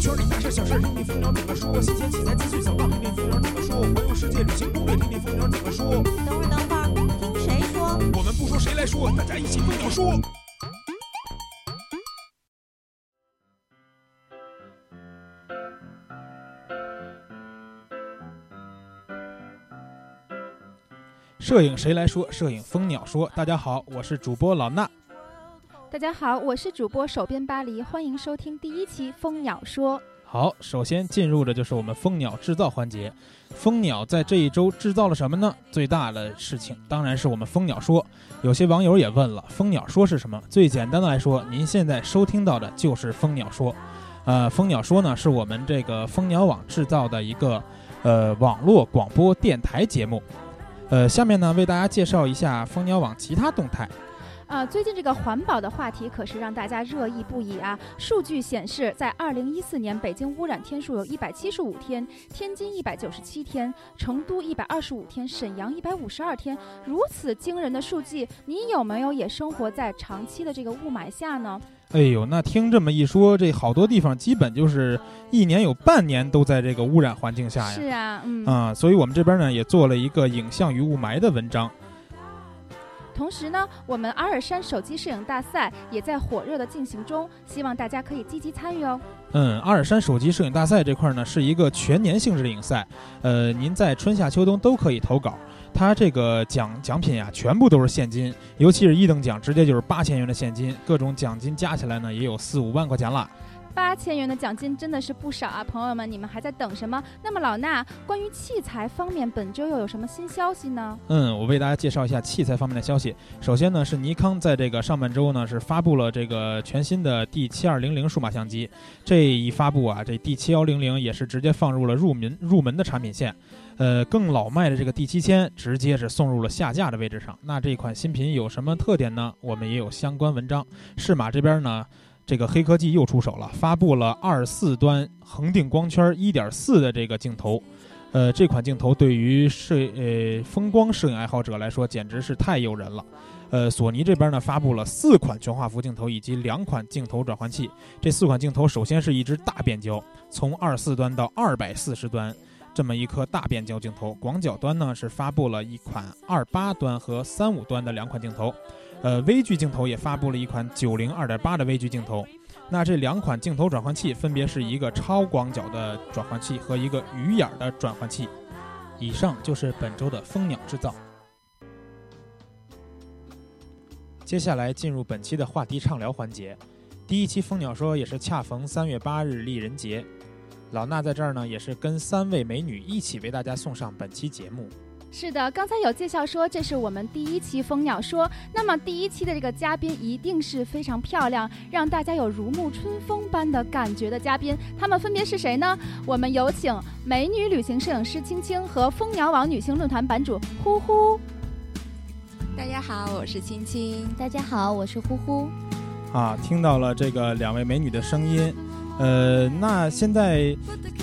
圈里大事小事听听蜂鸟怎么说，新鲜器材资讯小道听听蜂鸟怎么说，环游世界旅行攻略听听蜂鸟怎么说。等会儿，等会儿，听谁说？我们不说谁来说，大家一起蜂鸟说。摄影谁来说？摄影蜂鸟说。大家好，我是主播老衲。大家好，我是主播手边巴黎，欢迎收听第一期蜂鸟说。好，首先进入的就是我们蜂鸟制造环节。蜂鸟在这一周制造了什么呢？最大的事情当然是我们蜂鸟说。有些网友也问了，蜂鸟说是什么？最简单的来说，您现在收听到的就是蜂鸟说。呃，蜂鸟说呢，是我们这个蜂鸟网制造的一个呃网络广播电台节目。呃，下面呢为大家介绍一下蜂鸟网其他动态。啊，最近这个环保的话题可是让大家热议不已啊！数据显示，在二零一四年，北京污染天数有一百七十五天，天津一百九十七天，成都一百二十五天，沈阳一百五十二天。如此惊人的数据，你有没有也生活在长期的这个雾霾下呢？哎呦，那听这么一说，这好多地方基本就是一年有半年都在这个污染环境下呀。是啊，嗯啊，所以我们这边呢也做了一个影像与雾霾的文章。同时呢，我们阿尔山手机摄影大赛也在火热的进行中，希望大家可以积极参与哦。嗯，阿尔山手机摄影大赛这块呢是一个全年性质的影赛，呃，您在春夏秋冬都可以投稿。它这个奖奖品啊，全部都是现金，尤其是一等奖，直接就是八千元的现金，各种奖金加起来呢也有四五万块钱了。八千元的奖金真的是不少啊，朋友们，你们还在等什么？那么老衲，关于器材方面，本周又有什么新消息呢？嗯，我为大家介绍一下器材方面的消息。首先呢，是尼康在这个上半周呢是发布了这个全新的 D 七二零零数码相机。这一发布啊，这 D 七幺零零也是直接放入了入门入门的产品线。呃，更老迈的这个 D 七千直接是送入了下架的位置上。那这款新品有什么特点呢？我们也有相关文章。适马这边呢。这个黑科技又出手了，发布了二四端恒定光圈一点四的这个镜头，呃，这款镜头对于摄呃风光摄影爱好者来说简直是太诱人了。呃，索尼这边呢发布了四款全画幅镜头以及两款镜头转换器。这四款镜头首先是一支大变焦，从二四端到二百四十端这么一颗大变焦镜头。广角端呢是发布了一款二八端和三五端的两款镜头。呃，微距镜头也发布了一款九零二点八的微距镜头，那这两款镜头转换器分别是一个超广角的转换器和一个鱼眼的转换器。以上就是本周的蜂鸟制造。接下来进入本期的话题畅聊环节。第一期蜂鸟说也是恰逢三月八日丽人节，老衲在这儿呢也是跟三位美女一起为大家送上本期节目。是的，刚才有介绍说这是我们第一期蜂鸟说，那么第一期的这个嘉宾一定是非常漂亮，让大家有如沐春风般的感觉的嘉宾。他们分别是谁呢？我们有请美女旅行摄影师青青和蜂鸟网女性论坛版主呼呼。大家好，我是青青。大家好，我是呼呼。啊，听到了这个两位美女的声音。呃，那现在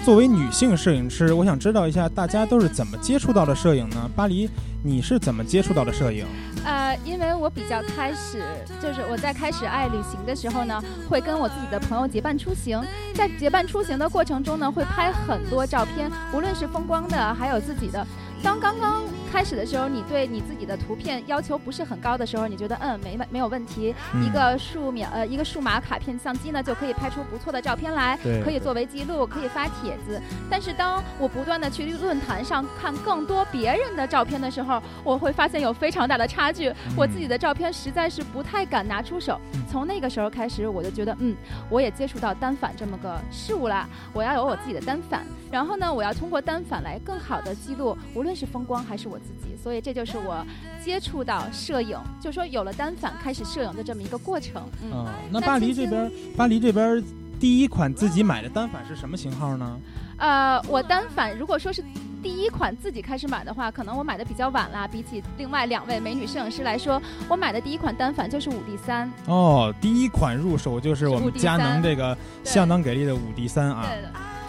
作为女性摄影师，我想知道一下，大家都是怎么接触到的摄影呢？巴黎，你是怎么接触到的摄影？呃，因为我比较开始，就是我在开始爱旅行的时候呢，会跟我自己的朋友结伴出行，在结伴出行的过程中呢，会拍很多照片，无论是风光的，还有自己的。当刚刚开始的时候，你对你自己的图片要求不是很高的时候，你觉得嗯没没有问题，一个数秒呃一个数码卡片相机呢就可以拍出不错的照片来，可以作为记录，可以发帖子。但是当我不断的去论坛上看更多别人的照片的时候，我会发现有非常大的差距，我自己的照片实在是不太敢拿出手。从那个时候开始，我就觉得嗯，我也接触到单反这么个事物啦，我要有我自己的单反，然后呢，我要通过单反来更好的记录。无论是风光还是我自己，所以这就是我接触到摄影，就说有了单反开始摄影的这么一个过程。嗯，那巴黎这边，巴黎这边第一款自己买的单反是什么型号呢？呃，我单反如果说是第一款自己开始买的话，可能我买的比较晚啦。比起另外两位美女摄影师来说，我买的第一款单反就是五 D 三。哦，第一款入手就是我们佳能这个相当给力的五 D 三啊。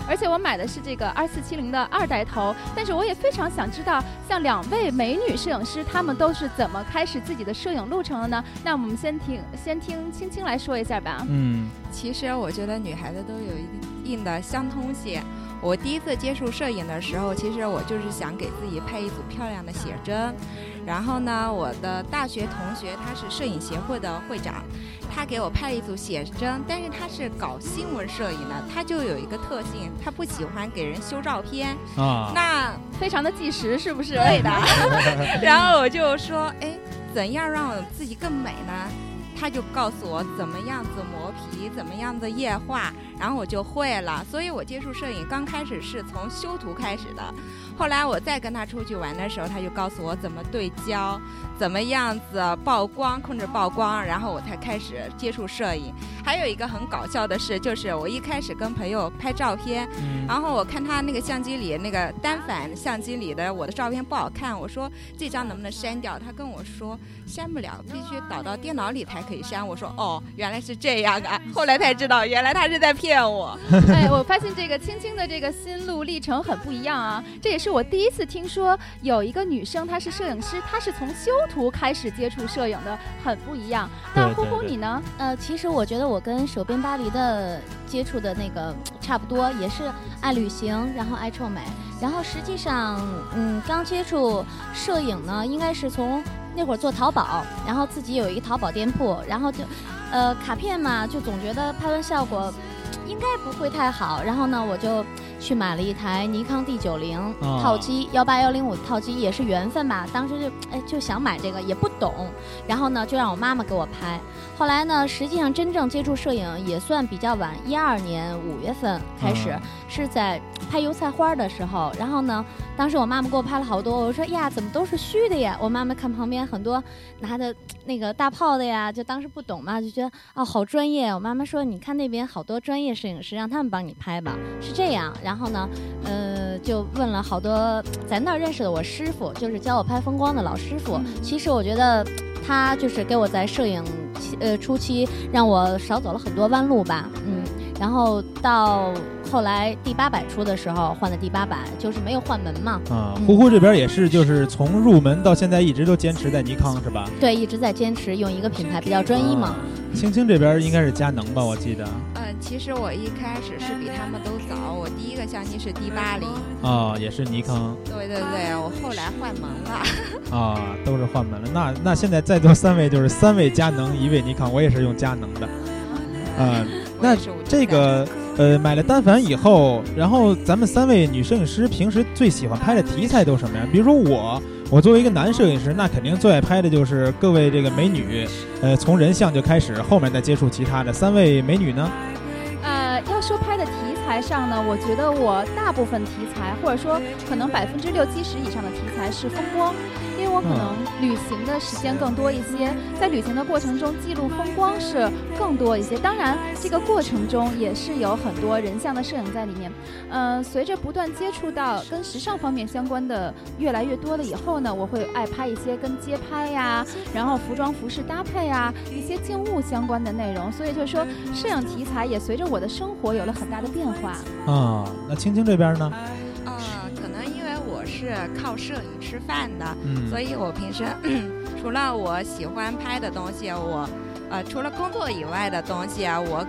而且我买的是这个二四七零的二代头。但是我也非常想知道，像两位美女摄影师，她们都是怎么开始自己的摄影路程的呢？那我们先听，先听青青来说一下吧。嗯，其实我觉得女孩子都有一定的相通性。我第一次接触摄影的时候，其实我就是想给自己拍一组漂亮的写真。然后呢，我的大学同学他是摄影协会的会长，他给我拍了一组写真，但是他是搞新闻摄影的，他就有一个特性，他不喜欢给人修照片啊，那非常的纪实，是不是？对的。然后我就说，哎，怎样让自己更美呢？他就告诉我怎么样子磨皮，怎么样子液化，然后我就会了。所以我接触摄影刚开始是从修图开始的。后来我再跟他出去玩的时候，他就告诉我怎么对焦，怎么样子曝光，控制曝光，然后我才开始接触摄影。还有一个很搞笑的事，就是我一开始跟朋友拍照片，然后我看他那个相机里那个单反相机里的我的照片不好看，我说这张能不能删掉？他跟我说删不了，必须导到电脑里才可以删。我说哦，原来是这样啊！后来才知道，原来他是在骗我。哎，我发现这个青青的这个心路历程很不一样啊，这也是。我第一次听说有一个女生，她是摄影师，她是从修图开始接触摄影的，很不一样。那呼呼你呢？呃，其实我觉得我跟手边巴黎的接触的那个差不多，也是爱旅行，然后爱臭美。然后实际上，嗯，刚接触摄影呢，应该是从那会儿做淘宝，然后自己有一个淘宝店铺，然后就，呃，卡片嘛，就总觉得拍完效果应该不会太好，然后呢，我就。去买了一台尼康 D 九零套机，幺八幺零五套机也是缘分吧。当时就哎就想买这个，也不懂，然后呢就让我妈妈给我拍。后来呢，实际上真正接触摄影也算比较晚，一二年五月份开始，是在拍油菜花的时候。然后呢，当时我妈妈给我拍了好多，我说呀怎么都是虚的呀？我妈妈看旁边很多拿的那个大炮的呀，就当时不懂嘛，就觉得哦好专业。我妈妈说你看那边好多专业摄影师，让他们帮你拍吧，是这样。然后呢，呃，就问了好多在那儿认识的我师傅，就是教我拍风光的老师傅。其实我觉得他就是给我在摄影呃初期让我少走了很多弯路吧，嗯。然后到后来第八版出的时候换的第八版，就是没有换门嘛。啊，呼呼这边也是，就是从入门到现在一直都坚持在尼康是吧？对，一直在坚持用一个品牌比较专一嘛。青青这边应该是佳能吧，我记得。嗯，其实我一开始是比他们都早，我第一个相机是 D 八零。啊，也是尼康。对对对，我后来换门了。啊，都是换门了。那那现在在座三位就是三位佳能，一位尼康，我也是用佳能的。嗯，那这个呃，买了单反以后，然后咱们三位女摄影师平时最喜欢拍的题材都什么呀？比如说我。我作为一个男摄影师，那肯定最爱拍的就是各位这个美女，呃，从人像就开始，后面再接触其他的。三位美女呢？呃，要说上呢，我觉得我大部分题材，或者说可能百分之六七十以上的题材是风光。因为我可能旅行的时间更多一些，在旅行的过程中记录风光是更多一些。当然，这个过程中也是有很多人像的摄影在里面。嗯，随着不断接触到跟时尚方面相关的越来越多了以后呢，我会爱拍一些跟街拍呀，然后服装服饰搭配啊，一些静物相关的内容。所以就是说，摄影题材也随着我的生活有了很大的变化。啊，那青青这边呢？啊，可能因为我是靠摄影吃饭的，嗯所以我平时 除了我喜欢拍的东西，我呃除了工作以外的东西啊，我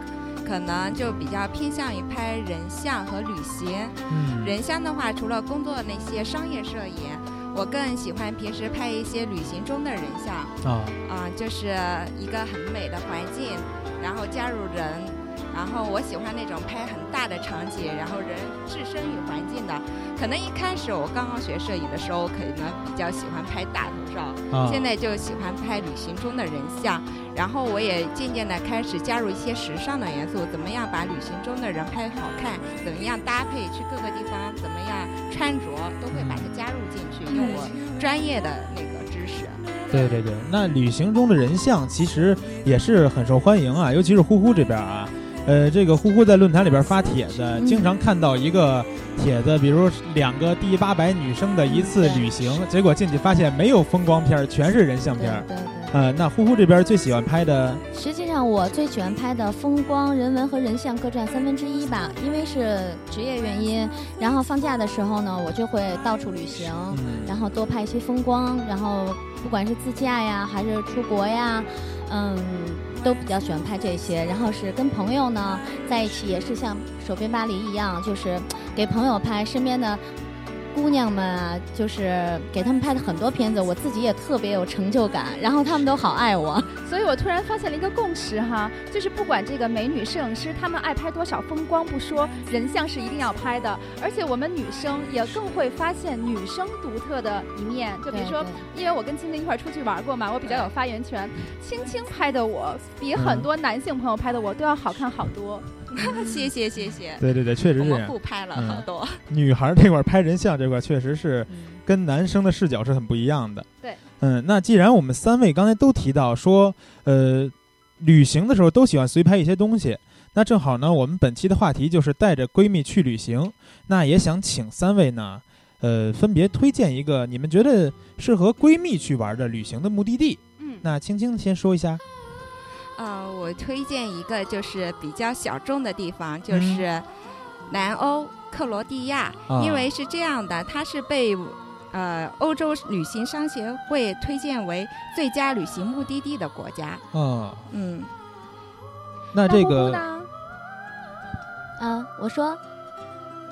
可能就比较偏向于拍人像和旅行。嗯人像的话，除了工作那些商业摄影，我更喜欢平时拍一些旅行中的人像。啊啊，就是一个很美的环境，然后加入人。然后我喜欢那种拍很大的场景，然后人置身于环境的。可能一开始我刚刚学摄影的时候，可能比较喜欢拍大头照，现在就喜欢拍旅行中的人像。然后我也渐渐的开始加入一些时尚的元素，怎么样把旅行中的人拍好看，怎么样搭配去各个地方，怎么样穿着，都会把它加入进去，用我专业的那个知识。对对对，那旅行中的人像其实也是很受欢迎啊，尤其是呼呼这边啊。呃，这个呼呼在论坛里边发帖子，经常看到一个帖子，比如两个第八百女生的一次旅行，结果进去发现没有风光片，全是人像片。对对。呃，那呼呼这边最喜欢拍的，实际上我最喜欢拍的风光、人文和人像各占三分之一吧，因为是职业原因。然后放假的时候呢，我就会到处旅行，然后多拍一些风光。然后不管是自驾呀，还是出国呀，嗯，都比较喜欢拍这些。然后是跟朋友呢在一起，也是像手边巴黎一样，就是给朋友拍身边的。姑娘们啊，就是给他们拍的很多片子，我自己也特别有成就感，然后他们都好爱我，所以我突然发现了一个共识哈，就是不管这个美女摄影师她们爱拍多少风光不说，人像是一定要拍的，而且我们女生也更会发现女生独特的一面，就比如说，因为我跟青青一块出去玩过嘛，我比较有发言权，青青拍的我比很多男性朋友拍的我都要好看好多。谢谢谢谢，对对对，确实是。我不拍了好多。女孩这块拍人像这块，确实是跟男生的视角是很不一样的。对，嗯，那既然我们三位刚才都提到说，呃，旅行的时候都喜欢随拍一些东西，那正好呢，我们本期的话题就是带着闺蜜去旅行。那也想请三位呢，呃，分别推荐一个你们觉得适合闺蜜去玩的旅行的目的地。嗯，那青青先说一下。呃，我推荐一个就是比较小众的地方，就是南欧克罗地亚，因为是这样的，它是被呃欧洲旅行商协会推荐为最佳旅行目的地的国家。嗯嗯，那这个，嗯，我说。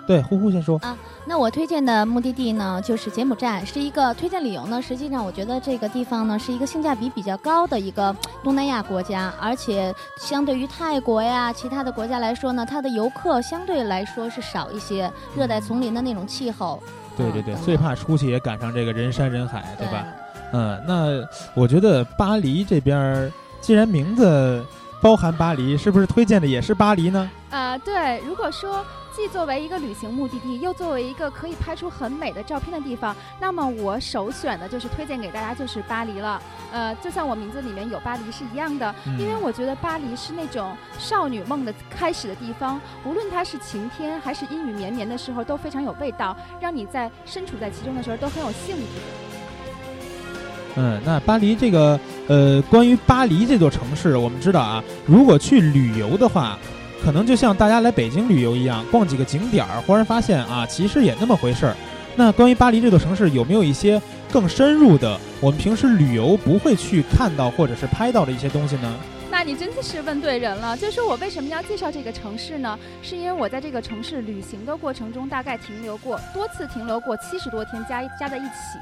对，呼呼先说啊。那我推荐的目的地呢，就是柬埔寨，是一个推荐理由呢。实际上，我觉得这个地方呢，是一个性价比比较高的一个东南亚国家，而且相对于泰国呀其他的国家来说呢，它的游客相对来说是少一些，热带丛林的那种气候。对对对，最怕出去也赶上这个人山人海，对吧？嗯，那我觉得巴黎这边，既然名字包含巴黎，是不是推荐的也是巴黎呢？啊，对，如果说。既作为一个旅行目的地，又作为一个可以拍出很美的照片的地方，那么我首选的就是推荐给大家就是巴黎了。呃，就像我名字里面有巴黎是一样的，因为我觉得巴黎是那种少女梦的开始的地方，无论它是晴天还是阴雨绵绵的时候，都非常有味道，让你在身处在其中的时候都很有兴致。嗯，那巴黎这个呃，关于巴黎这座城市，我们知道啊，如果去旅游的话。可能就像大家来北京旅游一样，逛几个景点儿，忽然发现啊，其实也那么回事儿。那关于巴黎这座城市，有没有一些更深入的，我们平时旅游不会去看到或者是拍到的一些东西呢？那你真的是问对人了。就是我为什么要介绍这个城市呢？是因为我在这个城市旅行的过程中，大概停留过多次，停留过七十多天，加加在一起。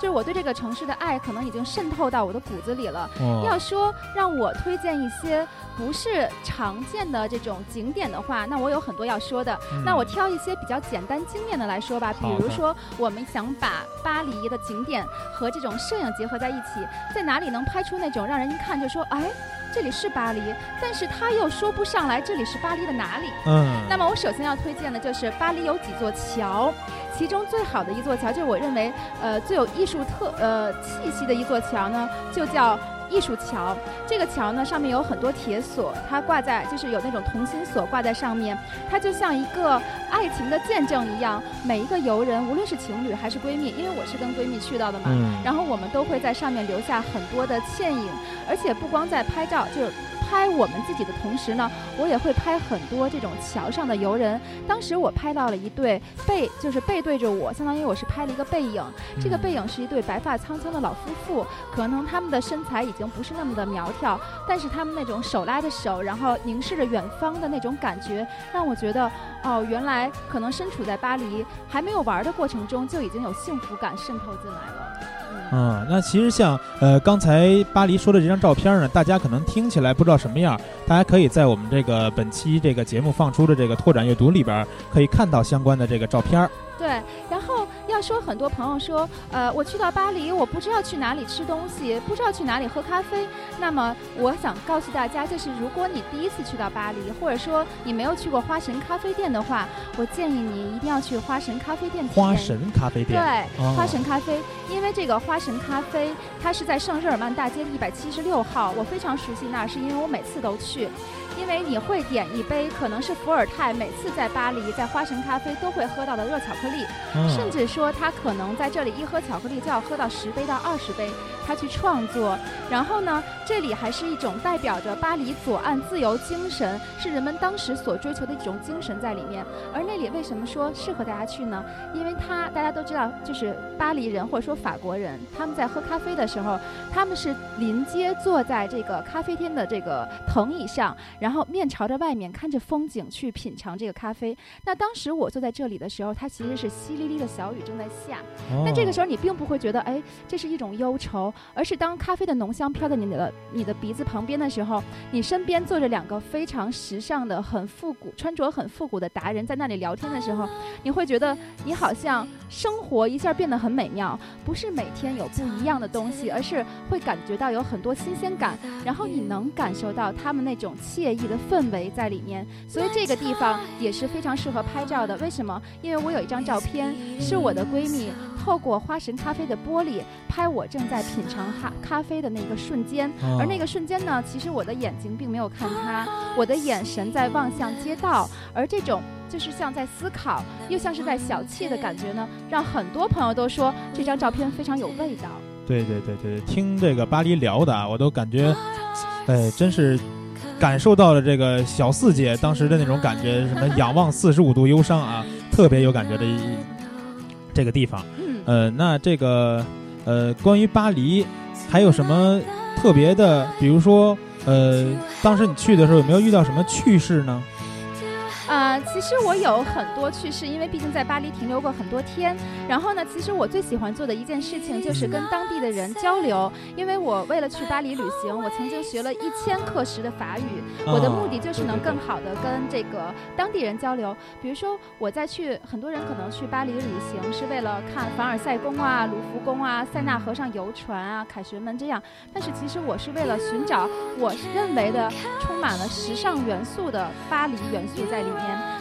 就是我对这个城市的爱，可能已经渗透到我的骨子里了。要说让我推荐一些不是常见的这种景点的话，那我有很多要说的。那我挑一些比较简单精炼的来说吧。比如说，我们想把巴黎的景点和这种摄影结合在一起，在哪里能拍出那种让人一看就说，哎。这里是巴黎，但是他又说不上来这里是巴黎的哪里。嗯，那么我首先要推荐的就是巴黎有几座桥，其中最好的一座桥，就是我认为呃最有艺术特呃气息的一座桥呢，就叫。艺术桥，这个桥呢上面有很多铁锁，它挂在就是有那种同心锁挂在上面，它就像一个爱情的见证一样。每一个游人，无论是情侣还是闺蜜，因为我是跟闺蜜去到的嘛，然后我们都会在上面留下很多的倩影，而且不光在拍照，就。拍我们自己的同时呢，我也会拍很多这种桥上的游人。当时我拍到了一对背，就是背对着我，相当于我是拍了一个背影。这个背影是一对白发苍苍的老夫妇，可能他们的身材已经不是那么的苗条，但是他们那种手拉着手，然后凝视着远方的那种感觉，让我觉得，哦，原来可能身处在巴黎还没有玩的过程中，就已经有幸福感渗透进来了。嗯，那其实像呃刚才巴黎说的这张照片呢，大家可能听起来不知道什么样，大家可以在我们这个本期这个节目放出的这个拓展阅读里边可以看到相关的这个照片。对，要说很多朋友说，呃，我去到巴黎，我不知道去哪里吃东西，不知道去哪里喝咖啡。那么我想告诉大家，就是如果你第一次去到巴黎，或者说你没有去过花神咖啡店的话，我建议你一定要去花神咖啡店。花神咖啡店。对，花神咖啡，因为这个花神咖啡它是在圣日耳曼大街一百七十六号，我非常熟悉那儿，是因为我每次都去。因为你会点一杯可能是伏尔泰每次在巴黎在花神咖啡都会喝到的热巧克力，甚至说他可能在这里一喝巧克力就要喝到十杯到二十杯，他去创作。然后呢，这里还是一种代表着巴黎左岸自由精神，是人们当时所追求的一种精神在里面。而那里为什么说适合大家去呢？因为它大家都知道，就是巴黎人或者说法国人，他们在喝咖啡的时候，他们是临街坐在这个咖啡厅的这个藤椅上，然后面朝着外面看着风景去品尝这个咖啡。那当时我坐在这里的时候，它其实是淅沥沥的小雨正在下。但这个时候你并不会觉得，哎，这是一种忧愁，而是当咖啡的浓香飘在你的你的鼻子旁边的时候，你身边坐着两个非常时尚的、很复古、穿着很复古的达人在那里聊天的时候，你会觉得你好像生活一下变得很美妙，不是每天有不一样的东西，而是会感觉到有很多新鲜感，然后你能感受到他们那种惬意的氛围在里面，所以这个地方也是非常适合拍照的。为什么？因为我有一张照片是我的闺蜜透过花神咖啡的玻璃拍我正在品尝咖咖啡的那个瞬间，而那个瞬间呢，其实我的眼睛并没有看她，我的眼神在望向街道，而这种。就是像在思考，又像是在小憩的感觉呢，让很多朋友都说这张照片非常有味道。对对对对，听这个巴黎聊的啊，我都感觉，哎，真是感受到了这个小四姐当时的那种感觉，什么仰望四十五度忧伤啊，特别有感觉的一这个地方。嗯。呃，那这个呃，关于巴黎还有什么特别的？比如说，呃，当时你去的时候有没有遇到什么趣事呢？啊，其实我有很多趣事，因为毕竟在巴黎停留过很多天。然后呢，其实我最喜欢做的一件事情就是跟当地的人交流，因为我为了去巴黎旅行，我曾经学了一千课时的法语。我的目的就是能更好的跟这个当地人交流。比如说，我在去，很多人可能去巴黎旅行是为了看凡尔赛宫啊、卢浮宫啊、塞纳河上游船啊、凯旋门这样，但是其实我是为了寻找我认为的充满了时尚元素的巴黎元素在里。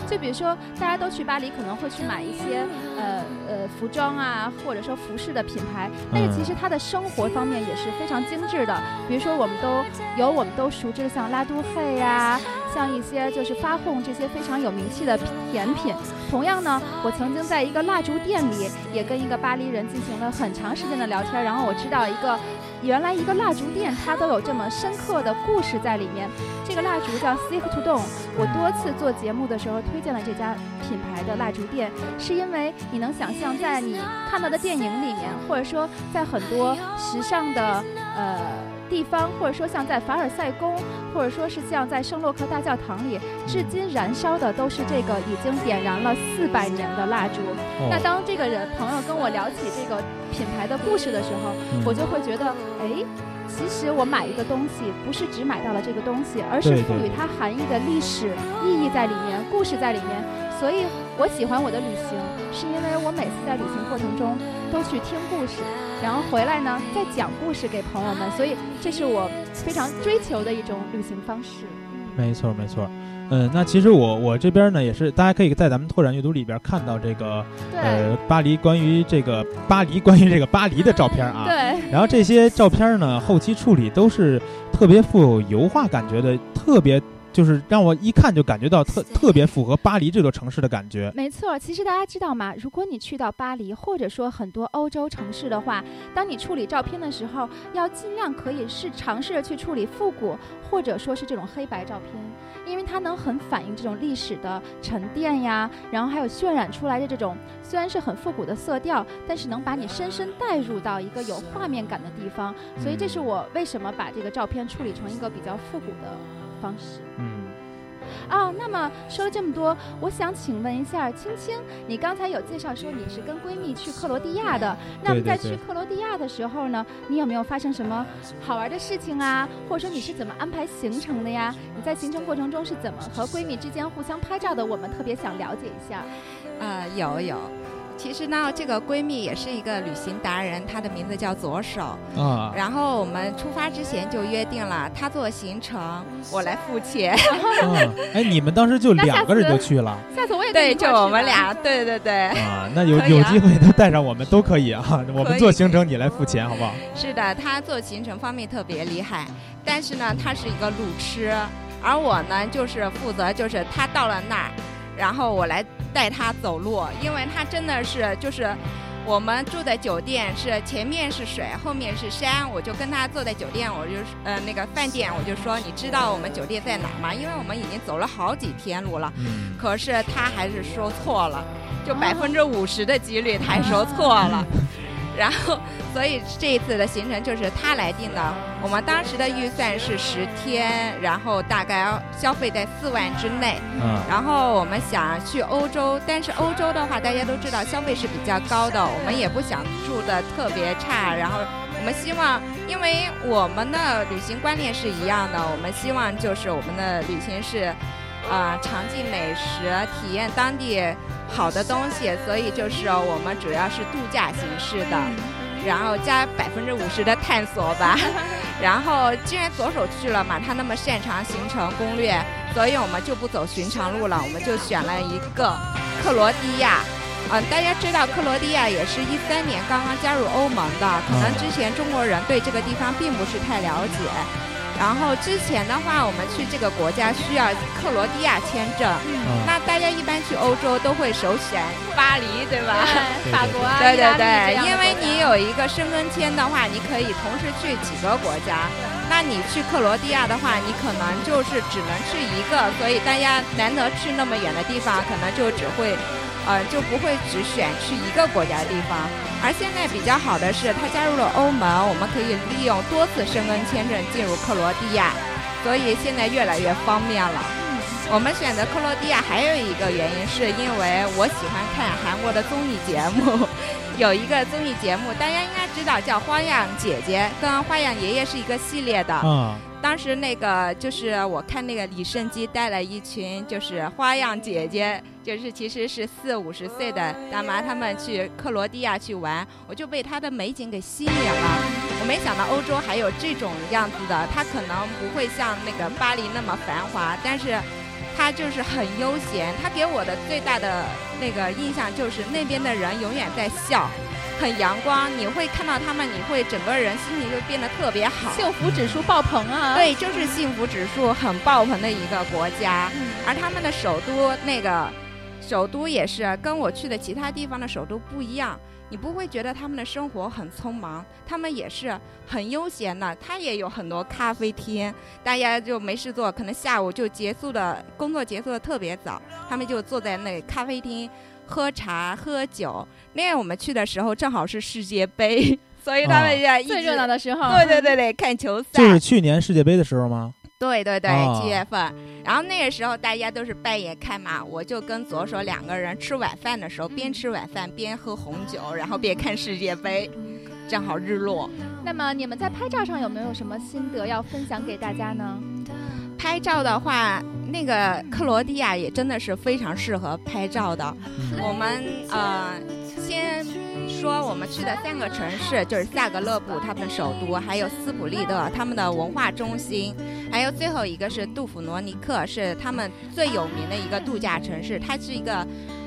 就比如说，大家都去巴黎，可能会去买一些呃呃服装啊，或者说服饰的品牌。但是其实它的生活方面也是非常精致的。比如说，我们都有我们都熟知的像拉都黑呀，像一些就是发红这些非常有名气的甜品。同样呢，我曾经在一个蜡烛店里，也跟一个巴黎人进行了很长时间的聊天。然后我知道一个。原来一个蜡烛店，它都有这么深刻的故事在里面。这个蜡烛叫 Seek to Dawn。我多次做节目的时候推荐了这家品牌的蜡烛店，是因为你能想象在你看到的电影里面，或者说在很多时尚的呃。地方，或者说像在凡尔赛宫，或者说是像在圣洛克大教堂里，至今燃烧的都是这个已经点燃了四百年的蜡烛。那当这个人朋友跟我聊起这个品牌的故事的时候，我就会觉得，哎，其实我买一个东西，不是只买到了这个东西，而是赋予它含义的历史意义在里面，故事在里面。所以我喜欢我的旅行，是因为我每次在旅行过程中都去听故事。然后回来呢，再讲故事给朋友们，所以这是我非常追求的一种旅行方式。没错，没错。嗯，那其实我我这边呢，也是大家可以在咱们拓展阅读里边看到这个呃巴黎关于这个巴黎关于这个巴黎的照片啊。对。然后这些照片呢，后期处理都是特别富有油画感觉的，特别。就是让我一看就感觉到特特别符合巴黎这座城市的感觉。没错，其实大家知道吗？如果你去到巴黎，或者说很多欧洲城市的话，当你处理照片的时候，要尽量可以是尝试着去处理复古，或者说是这种黑白照片，因为它能很反映这种历史的沉淀呀，然后还有渲染出来的这种虽然是很复古的色调，但是能把你深深带入到一个有画面感的地方。所以这是我为什么把这个照片处理成一个比较复古的。方式，嗯，哦，那么说了这么多，我想请问一下青青，你刚才有介绍说你是跟闺蜜去克罗地亚的，那么在去克罗地亚的时候呢，你有没有发生什么好玩的事情啊？或者说你是怎么安排行程的呀？你在行程过程中是怎么和闺蜜之间互相拍照的？我们特别想了解一下。啊，有有。其实呢，这个闺蜜也是一个旅行达人，她的名字叫左手。啊。然后我们出发之前就约定了，她做行程，我来付钱。嗯。哎，你们当时就两个人就去了。下次我也对，就我们俩，对对对。啊，那有有机会都带上我们都可以啊。我们做行程，你来付钱，好不好？是的，她做行程方面特别厉害，但是呢，她是一个路痴，而我呢，就是负责，就是她到了那儿，然后我来。带他走路，因为他真的是就是，我们住的酒店是前面是水，后面是山，我就跟他坐在酒店，我就呃那个饭店，我就说你知道我们酒店在哪吗？因为我们已经走了好几天路了，嗯，可是他还是说错了，就百分之五十的几率他还说错了，然后所以这一次的行程就是他来定的。我们当时的预算是十天，然后大概消费在四万之内。嗯，然后我们想去欧洲，但是欧洲的话，大家都知道消费是比较高的，我们也不想住的特别差。然后我们希望，因为我们的旅行观念是一样的，我们希望就是我们的旅行是，啊、尝尽美食，体验当地好的东西，所以就是我们主要是度假形式的。然后加百分之五十的探索吧，然后既然左手去了嘛，他那么擅长行程攻略，所以我们就不走寻常路了，我们就选了一个克罗地亚。嗯，大家知道克罗地亚也是一三年刚刚加入欧盟的，可能之前中国人对这个地方并不是太了解。然后之前的话，我们去这个国家需要克罗地亚签证，嗯。那大家一般去欧洲都会首选巴黎，对吧？对法国啊，对对对，因为你有一个申根签的话，你可以同时去几个国家。那你去克罗地亚的话，你可能就是只能去一个，所以大家难得去那么远的地方，可能就只会，呃，就不会只选去一个国家的地方。而现在比较好的是，它加入了欧盟，我们可以利用多次申根签证进入克罗地亚，所以现在越来越方便了。我们选择克罗地亚还有一个原因，是因为我喜欢看韩国的综艺节目，有一个综艺节目大家应该知道叫《花样姐姐》，跟《花样爷爷》是一个系列的。嗯，当时那个就是我看那个李胜基带了一群就是花样姐姐，就是其实是四五十岁的大妈，她们去克罗地亚去玩，我就被它的美景给吸引了。我没想到欧洲还有这种样子的，它可能不会像那个巴黎那么繁华，但是它就是很悠闲。它给我的最大的那个印象就是那边的人永远在笑。很阳光，你会看到他们，你会整个人心情就变得特别好。幸福指数爆棚啊！，对，就是幸福指数很爆棚的一个国家，嗯而他们的首都那个首都也是跟我去的其他地方的首都不一样，你不会觉得他们的生活很匆忙，他们也是很悠闲的，他也有很多咖啡厅，大家就没事做，可能下午就结束的工作结束的特别早，他们就坐在那咖啡厅喝茶喝酒。那天我们去的时候正好是世界杯，所以他们要一直、最热闹的时候，对对对对，看球赛。就是去年世界杯的时候吗？对对对，哦七月份。然后那个时候大家都是半夜开嘛，我就跟左手两个人吃晚饭的时候，边吃晚饭边喝红酒，然后边看世界杯，正好日落。那么你们在拍照上有没有什么心得要分享给大家呢？拍照的话，那个克罗地亚也真的是非常适合拍照的。嗯我们呃，先说我们去的三个城市，就是萨格勒布，他们首都，还有斯普利特，他们的文化中心，还有最后一个是杜甫罗尼克，是他们最有名的一个度假城市。它是一个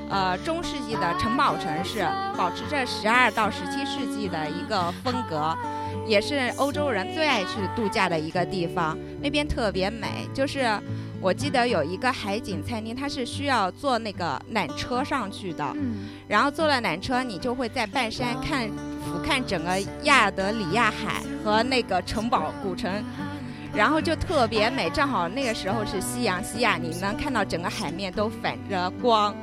呃中世纪的城堡城市，保持着十二到十七世纪的一个风格。也是欧洲人最爱去度假的一个地方，那边特别美。就是我记得有一个海景餐厅，它是需要坐那个缆车上去的，嗯，然后坐了缆车，你就会在半山看俯瞰整个亚德里亚海和那个城堡古城，然后就特别美。正好那个时候是夕阳西下，你能看到整个海面都反着光，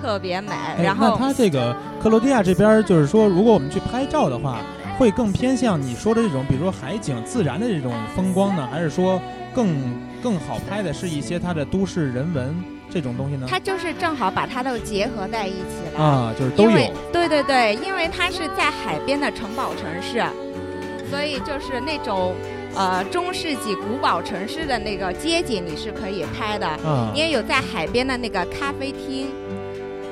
特别美。哎然后那它这个克罗地亚这边，就是说，如果我们去拍照的话，会更偏向你说的这种，比如说海景、自然的这种风光呢，还是说更更好拍的是一些它的都市人文这种东西呢？它就是正好把它都结合在一起了。啊，就是都有。对对对，因为它是在海边的城堡城市，所以就是那种呃中世纪古堡城市的那个街景你是可以拍的。嗯你也有在海边的那个咖啡厅，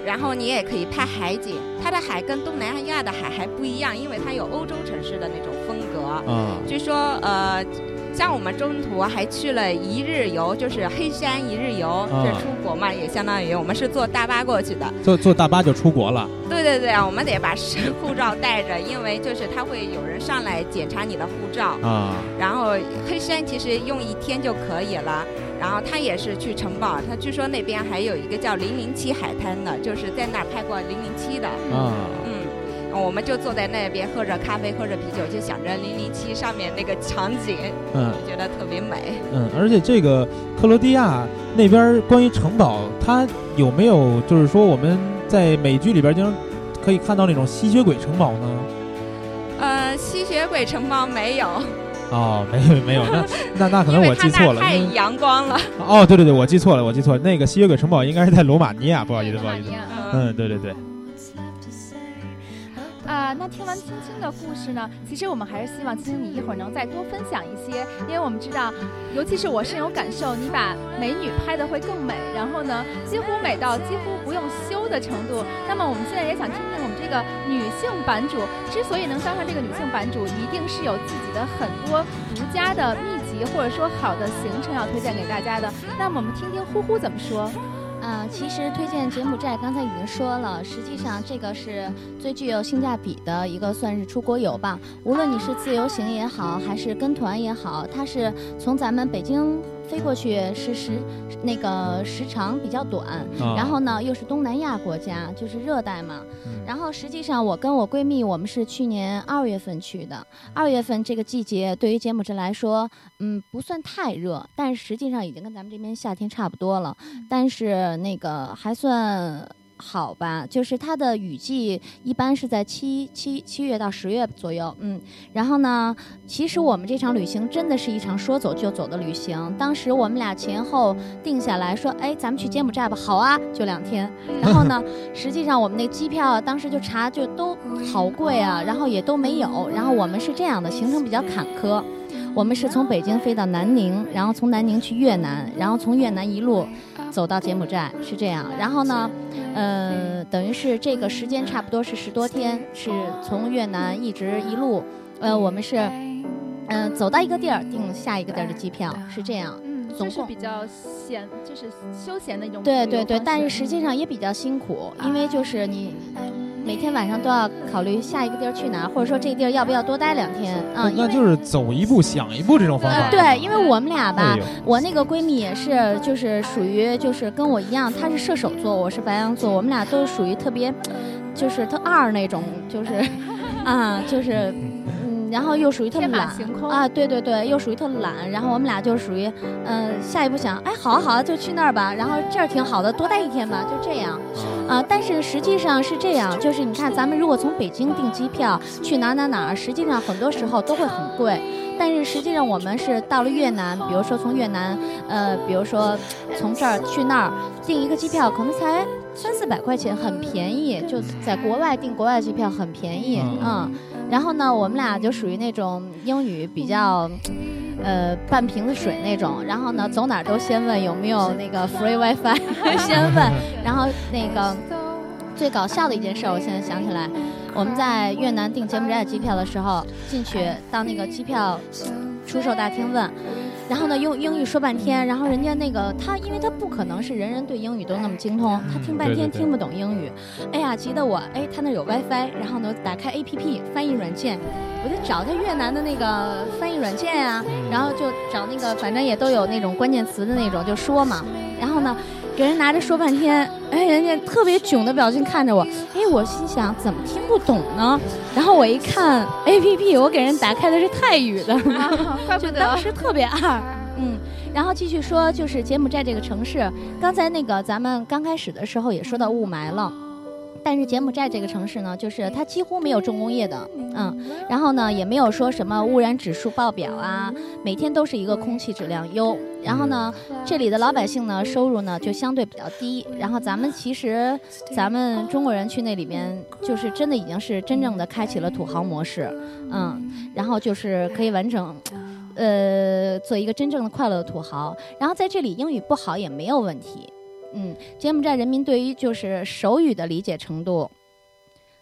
然后你也可以拍海景。它的海跟东南亚的海还不一样，因为它有欧洲城市的那种风格。嗯据说呃，像我们中途还去了一日游，就是黑山一日游，啊这出国嘛，也相当于我们是坐大巴过去的。坐坐大巴就出国了。对对对，我们得把护照带着，因为就是他会有人上来检查你的护照。啊然后黑山其实用一天就可以了。然后他也是去城堡，他据说那边还有一个叫零零七海滩的，就是在那儿拍过零零七的。啊嗯，我们就坐在那边喝着咖啡，喝着啤酒，就想着零零七上面那个场景，嗯，觉得特别美。嗯，而且这个克罗地亚那边关于城堡，它有没有就是说我们在美剧里边经常可以看到那种吸血鬼城堡呢？呃，吸血鬼城堡没有。哦，没有没有，那 那那可能我记错了，太阳光了。哦，对对对，我记错了，我记错了，那个吸血鬼城堡应该是在罗马尼亚，不好意思，不好意思。嗯，对对对。啊，那听完青青的故事呢，其实我们还是希望青青你一会儿能再多分享一些，因为我们知道，尤其是我深有感受，你把美女拍的会更美，然后呢，几乎美到几乎不用修的程度。那么我们现在也想听听我们这个女性版主，之所以能当上这个女性版主，一定是有自己的很多独家的秘籍，或者说好的行程要推荐给大家的。那么我们听听呼呼怎么说。啊，其实推荐柬埔寨，刚才已经说了，实际上这个是最具有性价比的一个，算是出国游吧。无论你是自由行也好，还是跟团也好，它是从咱们北京。飞过去是时那个时长比较短，然后呢又是东南亚国家，就是热带嘛。然后实际上我跟我闺蜜，我们是去年二月份去的。二月份这个季节对于柬埔寨来说，嗯，不算太热，但是实际上已经跟咱们这边夏天差不多了。但是那个还算。好吧，就是它的雨季一般是在七七七月到十月左右，嗯，然后呢，其实我们这场旅行真的是一场说走就走的旅行。当时我们俩前后定下来说，哎，咱们去柬埔寨吧，好啊，就两天。然后呢，实际上我们那机票当时就查就都好贵啊，然后也都没有。然后我们是这样的，行程比较坎坷，我们是从北京飞到南宁，然后从南宁去越南，然后从越南一路。走到柬埔寨是这样，然后呢，呃，等于是这个时间差不多是十多天，是从越南一直一路，呃，我们是，嗯，走到一个地儿订下一个地儿的机票，是这样。总是比较闲，就是休闲的一种。对对对，但是实际上也比较辛苦，因为就是你。每天晚上都要考虑下一个地儿去哪儿，或者说这个地儿要不要多待两天啊？那就是走一步想一步这种方法。对，因为我们俩吧，我那个闺蜜也是，就是属于就是跟我一样，她是射手座，我是白羊座，我们俩都是属于特别，就是特二那种，就是 啊，就是。然后又属于特懒啊，对对对，又属于特懒。然后我们俩就属于，嗯，下一步想，哎，好啊好啊，就去那儿吧。然后这儿挺好的，多待一天吧，就这样。啊，但是实际上是这样，就是你看，咱们如果从北京订机票去哪哪哪儿，实际上很多时候都会很贵。但是实际上我们是到了越南，比如说从越南，呃，比如说从这儿去那儿订一个机票，可能才三四百块钱，很便宜。就在国外订国外机票很便宜，嗯。然后呢，我们俩就属于那种英语比较，呃，半瓶子水那种。然后呢，走哪儿都先问有没有那个 free WiFi，先问。然后那个最搞笑的一件事，我现在想起来，我们在越南订柬埔寨机票的时候，进去到那个机票出售大厅问。然后呢，用英语说半天，然后人家那个他，因为他不可能是人人对英语都那么精通，他听半天听不懂英语。哎呀，急得我，哎，他那有 WiFi，然后呢，打开 APP 翻译软件，我就找他越南的那个翻译软件啊，然后就找那个，反正也都有那种关键词的那种，就说嘛。然后呢，给人拿着说半天，哎，人家特别囧的表情看着我，哎，我心想怎么听不懂呢？然后我一看 APP，我给人打开的是泰语的，怪不得当时特别二。嗯，然后继续说，就是柬埔寨这个城市，刚才那个咱们刚开始的时候也说到雾霾了。但是柬埔寨这个城市呢，就是它几乎没有重工业的，嗯，然后呢也没有说什么污染指数爆表啊，每天都是一个空气质量优。然后呢，这里的老百姓呢收入呢就相对比较低。然后咱们其实咱们中国人去那里边，就是真的已经是真正的开启了土豪模式，嗯，然后就是可以完整，呃，做一个真正的快乐的土豪。然后在这里英语不好也没有问题。嗯，柬埔寨人民对于就是手语的理解程度，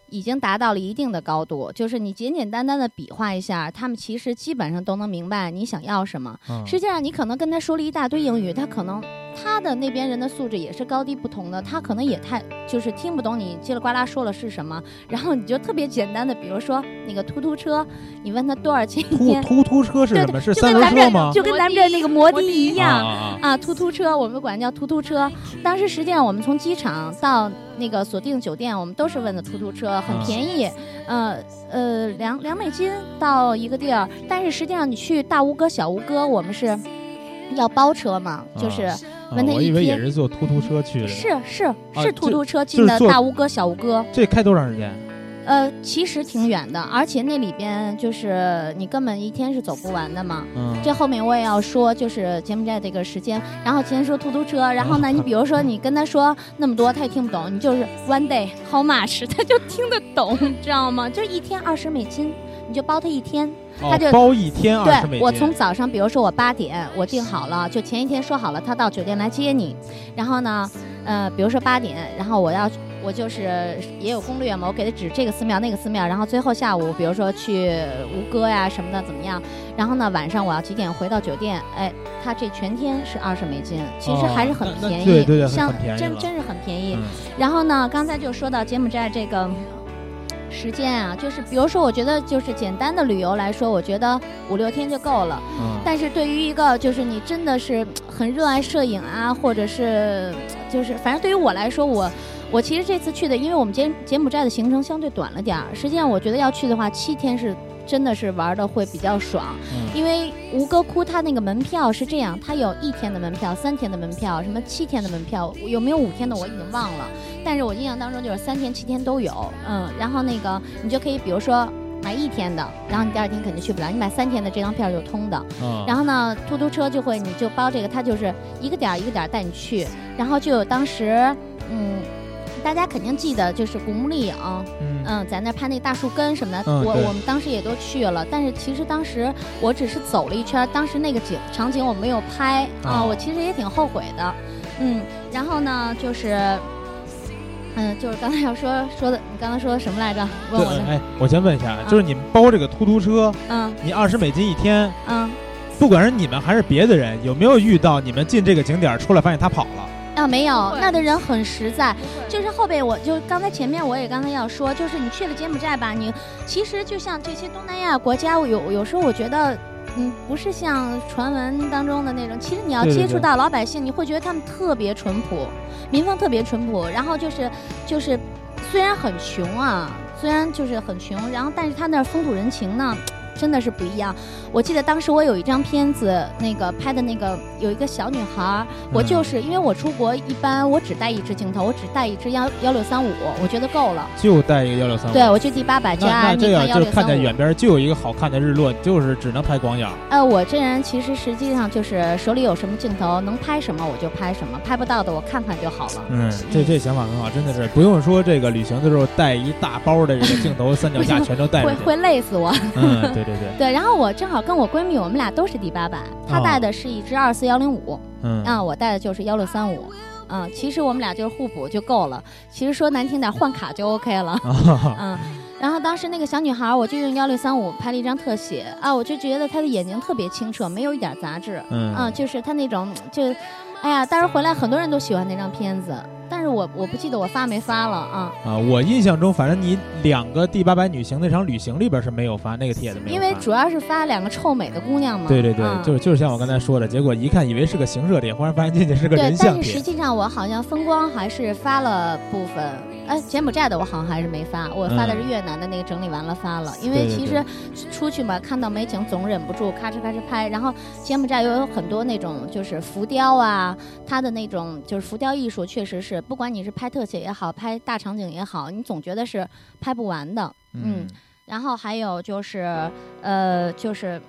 已经达到了一定的高度。就是你简简单单的比划一下，他们其实基本上都能明白你想要什么。实际上，你可能跟他说了一大堆英语，他可能他的那边人的素质也是高低不同的，他可能也太就是听不懂你叽里呱啦说了是什么，然后你就特别简单的，比如说那个突突车，你问他多少钱一突天，突突车是什么？是就三跟咱们这轮车吗？就跟咱们这那个摩的一样。啊啊，突突车，我们管叫突突车。当时实际上我们从机场到那个锁定酒店，我们都是问的突突车，很啊便宜，呃呃两两美金到一个地儿。但是实际上你去大吴哥、小吴哥，我们是要包车嘛，就是、啊问他一我以为也是坐突突车去的。是是是突突车进的大吴哥、小吴哥。这开多长时间？呃，其实挺远的，而且那里边就是你根本一天是走不完的嘛。嗯，这后面我也要说，就是柬埔寨这个时间，然后先说突突车，然后呢，你比如说你跟他说那么多，他也听不懂，你就是 one day how much，他就听得懂，你知道吗？就是一天二十美金，你就包他一天。他就哦包一天二十美对，我从早上，比如说我八点我定好了，就前一天说好了，他到酒店来接你，然后呢，呃，比如说八点，然后我要我就是也有攻略嘛，我给他指这个寺庙那个寺庙，然后最后下午比如说去吴哥呀什么的怎么样，然后呢晚上我要几点回到酒店，哎，他这全天是二十美金，其实还是很便宜，对对对很像真真是很便宜。嗯然后呢，刚才就说到柬埔寨这个时间啊，就是比如说，我觉得就是简单的旅游来说，我觉得五六天就够了。嗯但是对于一个就是你真的是很热爱摄影啊，或者是就是反正对于我来说，我我其实这次去的，因为我们柬柬埔寨的行程相对短了点儿，实际上我觉得要去的话，七天是真的是玩的会比较爽。嗯因为吴哥窟它那个门票是这样，它有一天的门票、三天的门票、什么七天的门票，有没有五天的我已经忘了。但是我印象当中就是三天、七天都有，嗯，然后那个你就可以比如说买一天的，然后你第二天肯定去不了，你买三天的这张票就通的。嗯，然后呢，突突车就会你就包这个，它就是一个点儿一个点儿带你去，然后就有当时嗯。大家肯定记得，就是古墓丽影，嗯。嗯，在那儿拍那大树根什么的，嗯我我们当时也都去了，但是其实当时我只是走了一圈，当时那个景场景我没有拍啊，哦我其实也挺后悔的，嗯，然后呢就是，嗯，就是刚才要说说的，你刚才说什么来着？问我的，哎，我先问一下，就是你们包这个突突车，嗯。你二十美金一天，嗯，不管是你们还是别的人，有没有遇到你们进这个景点儿出来发现他跑了？啊没有那的人很实在，就是后边我就刚才前面我也刚才要说，就是你去了柬埔寨吧，你其实就像这些东南亚国家，有有时候我觉得。嗯，不是像传闻当中的那种，其实你要接触到老百姓，你会觉得他们特别淳朴，民风特别淳朴。然后就是就是，虽然很穷啊，虽然就是很穷，然后但是他那儿风土人情呢，真的是不一样。我记得当时我有一张片子，那个拍的那个有一个小女孩，我嗯就是因为我出国一般我只带一支镜头，我只带一支幺幺六三五，我觉得够了。就带一个幺六三五。对，我就第八百那加那这样就看见。远边就有一个好看的日落，就是只能拍广角。呃，我这人其实实际上就是手里有什么镜头能拍什么我就拍什么，拍不到的我看看就好了。嗯，这这想法很好，真的是不用说这个旅行的时候带一大包的这个镜头，三脚架全都带着去。会会累死我。嗯，对对对，对，然后我正好跟我闺蜜，我们俩都是第八版，她哦带的是一只二四幺零五，嗯啊，我带的就是幺六三五。嗯，其实我们俩就是互补就够了。其实说难听点，换卡就 OK 了。啊，嗯，然后当时那个小女孩，我就用幺六三五拍了一张特写啊，我就觉得她的眼睛特别清澈，没有一点杂质。嗯啊，就是她那种就，哎呀，但是回来很多人都喜欢那张片子，但是我我不记得我发没发了啊，啊，我印象中，反正你两个第八百女行那场旅行里边是没有发那个帖子，没有因为主要是发两个臭美的姑娘嘛。对对对，嗯就是就是像我刚才说的，结果一看以为是个行摄帖，忽然发现进去是个对人，像帖。但是实际上我好像风光还是发了部分，哎，柬埔寨的我好像还是没发，我发的是越南的那个整理完了发了，因为其实出去嘛，看到美景总忍不住咔哧咔哧拍，然后柬埔寨又有很多那种就是浮雕啊，它的那种就是浮雕艺术，确实是不管你是拍特写也好，拍大场景也好，你总觉得是拍不完的，嗯然后还有就是，呃，就是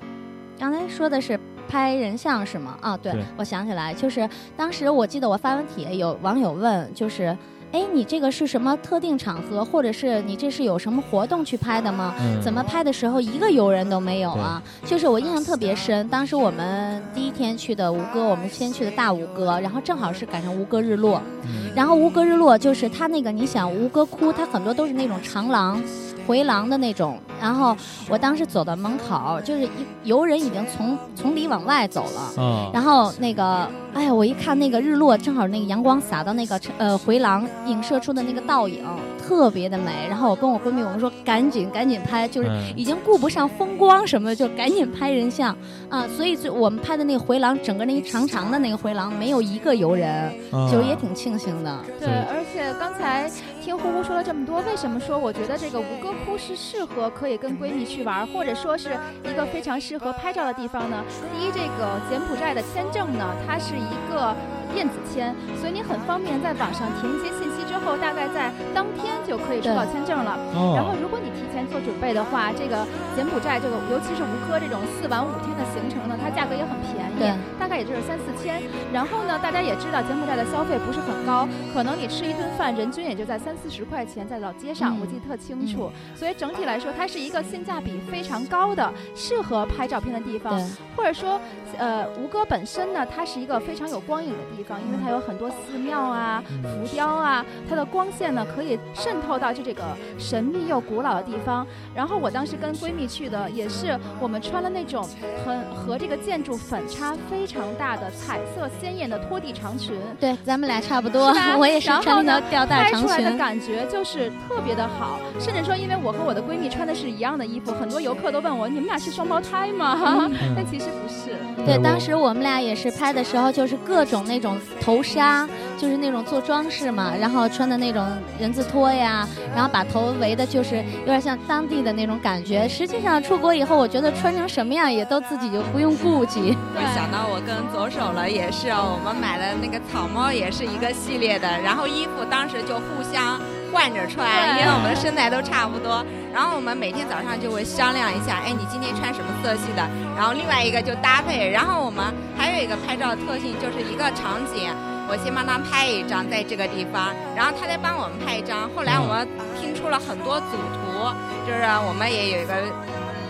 刚才说的是拍人像是吗？啊，对对我想起来，就是当时我记得我发完帖，有网友问，就是。哎，你这个是什么特定场合，或者是你这是有什么活动去拍的吗？嗯，怎么拍的时候一个游人都没有啊？就是我印象特别深，当时我们第一天去的吴哥，我们先去的大吴哥，然后正好是赶上吴哥日落，嗯然后吴哥日落就是它那个，你想吴哥窟，它很多都是那种长廊，回廊的那种。然后我当时走到门口，就是游人已经从从里往外走了。然后那个，哎呀，我一看那个日落，正好那个阳光洒到那个呃回廊，映射出的那个倒影。特别的美，然后我跟我闺蜜我们说赶紧赶紧拍，就是已经顾不上风光什么的，就赶紧拍人像啊。所以就我们拍的那个回廊，整个那一长长的那个回廊没有一个游人，就也挺庆幸的。对，而且刚才听呼呼说了这么多，为什么说我觉得这个吴哥窟是适合可以跟闺蜜去玩，或者说是一个非常适合拍照的地方呢？第一，这个柬埔寨的签证呢，它是一个。电子签，所以你很方便在网上填一些信息之后，大概在当天就可以收到签证了。然后，如果你提前做准备的话，这个柬埔寨这个，尤其是吴哥这种四晚五天的行程呢，它价格也很便宜，大概也就是三四千。然后呢，大家也知道柬埔寨的消费不是很高，可能你吃一顿饭人均也就在三四十块钱，在老街上，我记得特清楚。所以整体来说，它是一个性价比非常高的、适合拍照片的地方。或者说，呃，吴哥本身呢，它是一个非常有光影的地。地方，因为它有很多寺庙啊、浮雕啊，它的光线呢可以渗透到就这个神秘又古老的地方。然后我当时跟闺蜜去的，也是我们穿了那种很和这个建筑反差非常大的彩色鲜艳的拖地长裙。对，咱们俩差不多，我也是穿条吊带长裙。拍出来的感觉就是特别的好，甚至说，因为我和我的闺蜜穿的是一样的衣服，很多游客都问我，你们俩是双胞胎吗？但其实不是。对，当时我们俩也是拍的时候，就是各种那种。头纱就是那种做装饰嘛，然后穿穿的那种人字拖呀，然后把头围的，就是有点像当地的那种感觉。实际上出国以后，我觉得穿成什么样也都自己就不用顾忌。我想到我跟左手了也是，我们买了那个草帽也是一个系列的，然后衣服当时就互相换着穿，因为我们的身材都差不多。然后我们每天早上就会商量一下，哎，你今天穿什么色系的？然后另外一个就搭配。然后我们还有一个拍照的特性，就是一个场景，我先帮他拍一张在这个地方，然后他再帮我们拍一张。后来我们拼出了很多组图，就是我们也有一个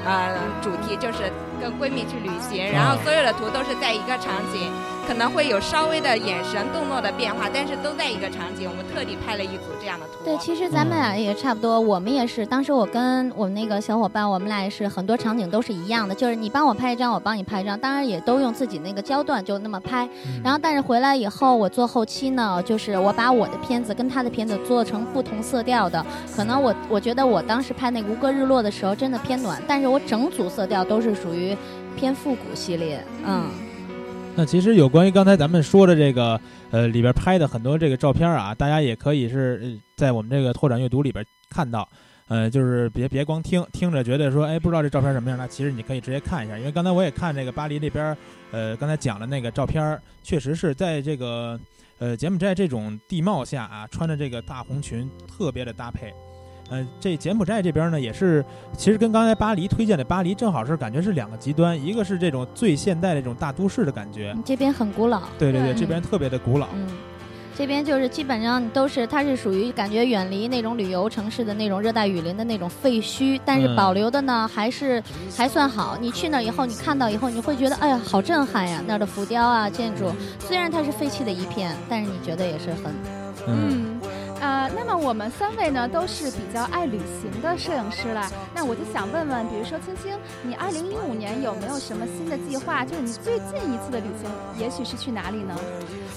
呃主题，就是跟闺蜜去旅行，然后所有的图都是在一个场景。可能会有稍微的眼神动作的变化，但是都在一个场景。我们特地拍了一组这样的图。对，其实咱们俩也差不多，我们也是。当时我跟我们那个小伙伴，我们俩也是很多场景都是一样的，就是你帮我拍一张，我帮你拍一张。当然也都用自己那个焦段就那么拍。然后，但是回来以后，我做后期呢，就是我把我的片子跟他的片子做成不同色调的。可能我我觉得我当时拍那吴哥日落的时候真的偏暖，但是我整组色调都是属于偏复古系列，嗯。那其实有关于刚才咱们说的这个，呃，里边拍的很多这个照片啊，大家也可以是在我们这个拓展阅读里边看到，呃，就是别别光听听着觉得说，哎，不知道这照片什么样，那其实你可以直接看一下，因为刚才我也看这个巴黎那边，呃，刚才讲的那个照片，确实是在这个呃柬埔寨这种地貌下啊，穿着这个大红裙特别的搭配。呃，这柬埔寨这边呢，也是其实跟刚才巴黎推荐的巴黎正好是感觉是两个极端，一个是这种最现代的这种大都市的感觉，这边很古老。对对对，这边特别的古老。嗯，这边就是基本上都是，它是属于感觉远离那种旅游城市的那种热带雨林的那种废墟，但是保留的呢还是还算好。你去那以后，你看到以后，你会觉得哎呀，好震撼呀！那儿的浮雕啊，建筑虽然它是废弃的一片，但是你觉得也是很嗯。呃，那么我们三位呢都是比较爱旅行的摄影师了。那我就想问问，比如说青青，你二零一五年有没有什么新的计划？就是你最近一次的旅行，也许是去哪里呢？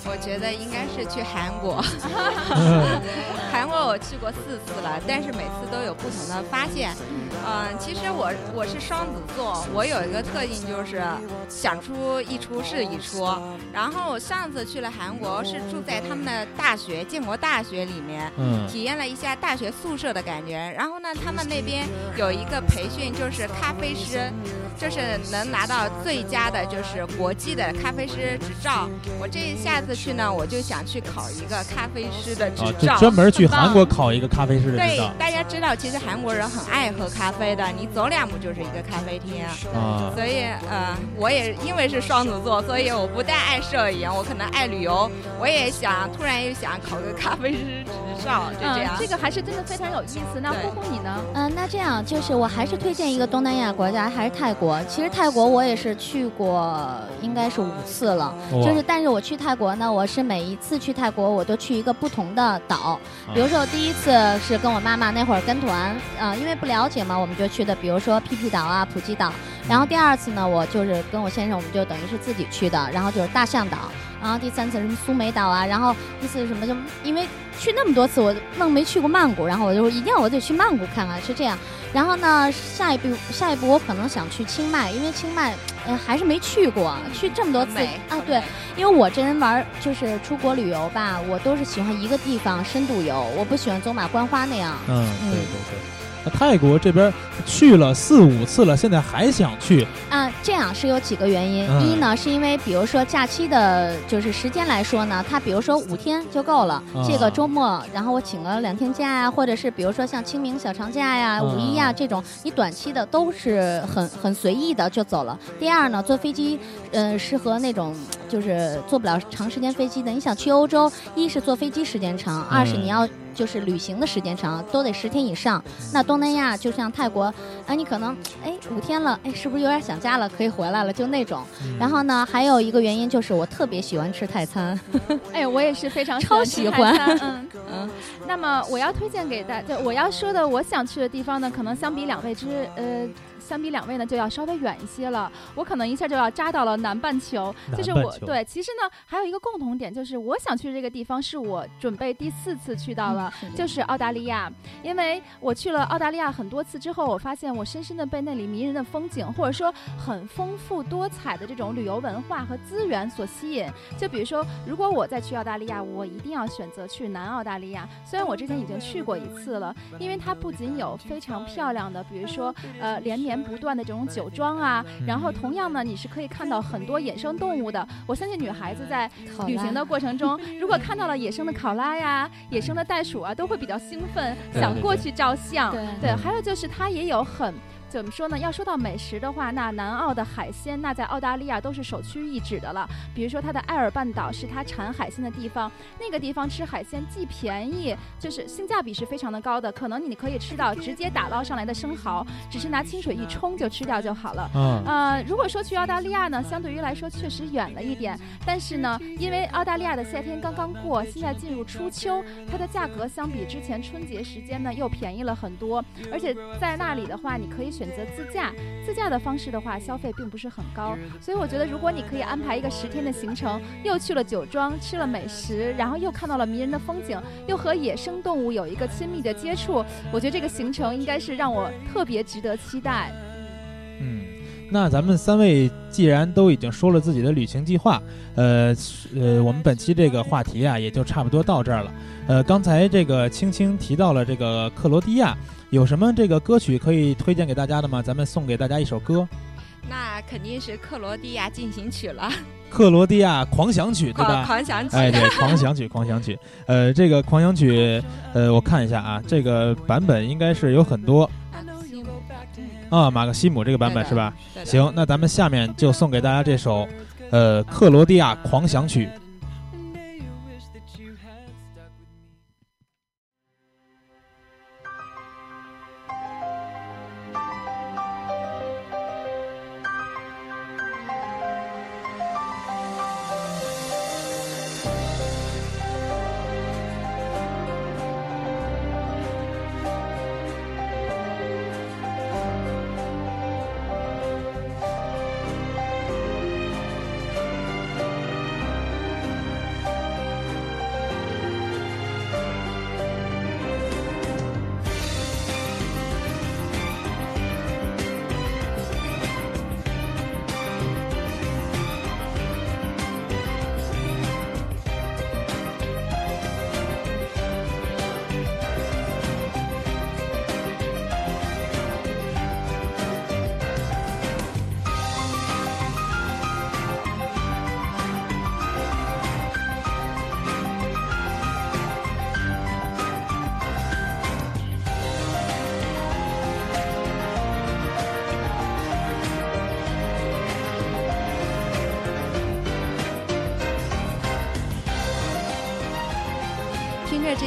我觉得应该是去韩国。韩国我去过四次了，但是每次都有不同的发现。嗯，其实我我是双子座，我有一个特性就是想出一出是一出。然后我上次去了韩国，是住在他们的大学建国大学里面。嗯，体验了一下大学宿舍的感觉。然后呢，他们那边有一个培训，就是咖啡师，就是能拿到最佳的，就是国际的咖啡师执照。我这下次去呢，我就想去考一个咖啡师的执照，专门去韩国考一个咖啡师的执照。对，大家知道，其实韩国人很爱喝咖啡的，你走两步就是一个咖啡厅。啊，所以呃，我也因为是双子座，所以我不但爱摄影，我可能爱旅游，我也想突然又想考个咖啡师。照就这样，这个还是真的非常有意思。那呼呼你呢？嗯，那这样就是我还是推荐一个东南亚国家，还是泰国。其实泰国我也是去过，应该是五次了。就是，但是我去泰国呢。我是每一次去泰国，我都去一个不同的岛。比如说，我第一次是跟我妈妈那会儿跟团，啊，因为不了解嘛，我们就去的，比如说皮皮岛啊、普吉岛。然后第二次呢，我就是跟我先生，我们就等于是自己去的，然后就是大象岛。然后第三次什么苏梅岛啊，然后第四什么就因为去那么多次，我愣没去过曼谷，然后我就一定要我得去曼谷看看，是这样。然后呢，下一步下一步我可能想去清迈，因为清迈呃还是没去过，去这么多次啊，对，因为我这人玩就是出国旅游吧，我都是喜欢一个地方深度游，我不喜欢走马观花那样。嗯，对对对。泰国这边去了四五次了，现在还想去啊？这样是有几个原因。一呢，是因为比如说假期的，就是时间来说呢，它比如说五天就够了。这个周末，然后我请了两天假呀，或者是比如说像清明小长假呀、五一呀这种，你短期的都是很很随意的就走了。第二呢，坐飞机，嗯，适合那种就是坐不了长时间飞机的。你想去欧洲，一是坐飞机时间长，二是你要。就是旅行的时间长，都得十天以上。那东南亚就像泰国，啊，你可能哎五天了，哎，是不是有点想家了？可以回来了，就那种。然后呢，还有一个原因就是我特别喜欢吃泰餐。哎，我也是非常超喜欢。嗯 嗯。那么我要推荐给大家，我要说的我想去的地方呢，可能相比两位之呃。相比两位呢，就要稍微远一些了。我可能一下就要扎到了南半球，就是我对。其实呢，还有一个共同点，就是我想去这个地方，是我准备第四次去到了，就是澳大利亚。因为我去了澳大利亚很多次之后，我发现我深深的被那里迷人的风景，或者说很丰富多彩的这种旅游文化和资源所吸引。就比如说，如果我再去澳大利亚，我一定要选择去南澳大利亚。虽然我之前已经去过一次了，因为它不仅有非常漂亮的，比如说呃连绵。不断的这种酒庄啊，然后同样呢，你是可以看到很多野生动物的。我相信女孩子在旅行的过程中，如果看到了野生的考拉呀、野生的袋鼠啊，都会比较兴奋，想过去照相。对，还有就是它也有很。怎么说呢？要说到美食的话，那南澳的海鲜，那在澳大利亚都是首屈一指的了。比如说，它的艾尔半岛是它产海鲜的地方，那个地方吃海鲜既便宜，就是性价比是非常的高的。可能你可以吃到直接打捞上来的生蚝，只是拿清水一冲就吃掉就好了。嗯。呃，如果说去澳大利亚呢，相对于来说确实远了一点，但是呢，因为澳大利亚的夏天刚刚过，现在进入初秋，它的价格相比之前春节时间呢又便宜了很多。而且在那里的话，你可以选。选择自驾，自驾的方式的话，消费并不是很高，所以我觉得，如果你可以安排一个十天的行程，又去了酒庄，吃了美食，然后又看到了迷人的风景，又和野生动物有一个亲密的接触，我觉得这个行程应该是让我特别值得期待。嗯，那咱们三位既然都已经说了自己的旅行计划，呃呃，我们本期这个话题啊，也就差不多到这儿了。呃，刚才这个青青提到了这个克罗地亚。有什么这个歌曲可以推荐给大家的吗？咱们送给大家一首歌，那肯定是克罗地亚进行曲了。克罗地亚狂想曲，对吧？狂想曲，哎，对，狂想曲，狂想曲。呃，这个狂想曲，呃，我看一下啊，这个版本应该是有很多。啊，马克西姆这个版本是吧？行，那咱们下面就送给大家这首，呃，克罗地亚狂想曲。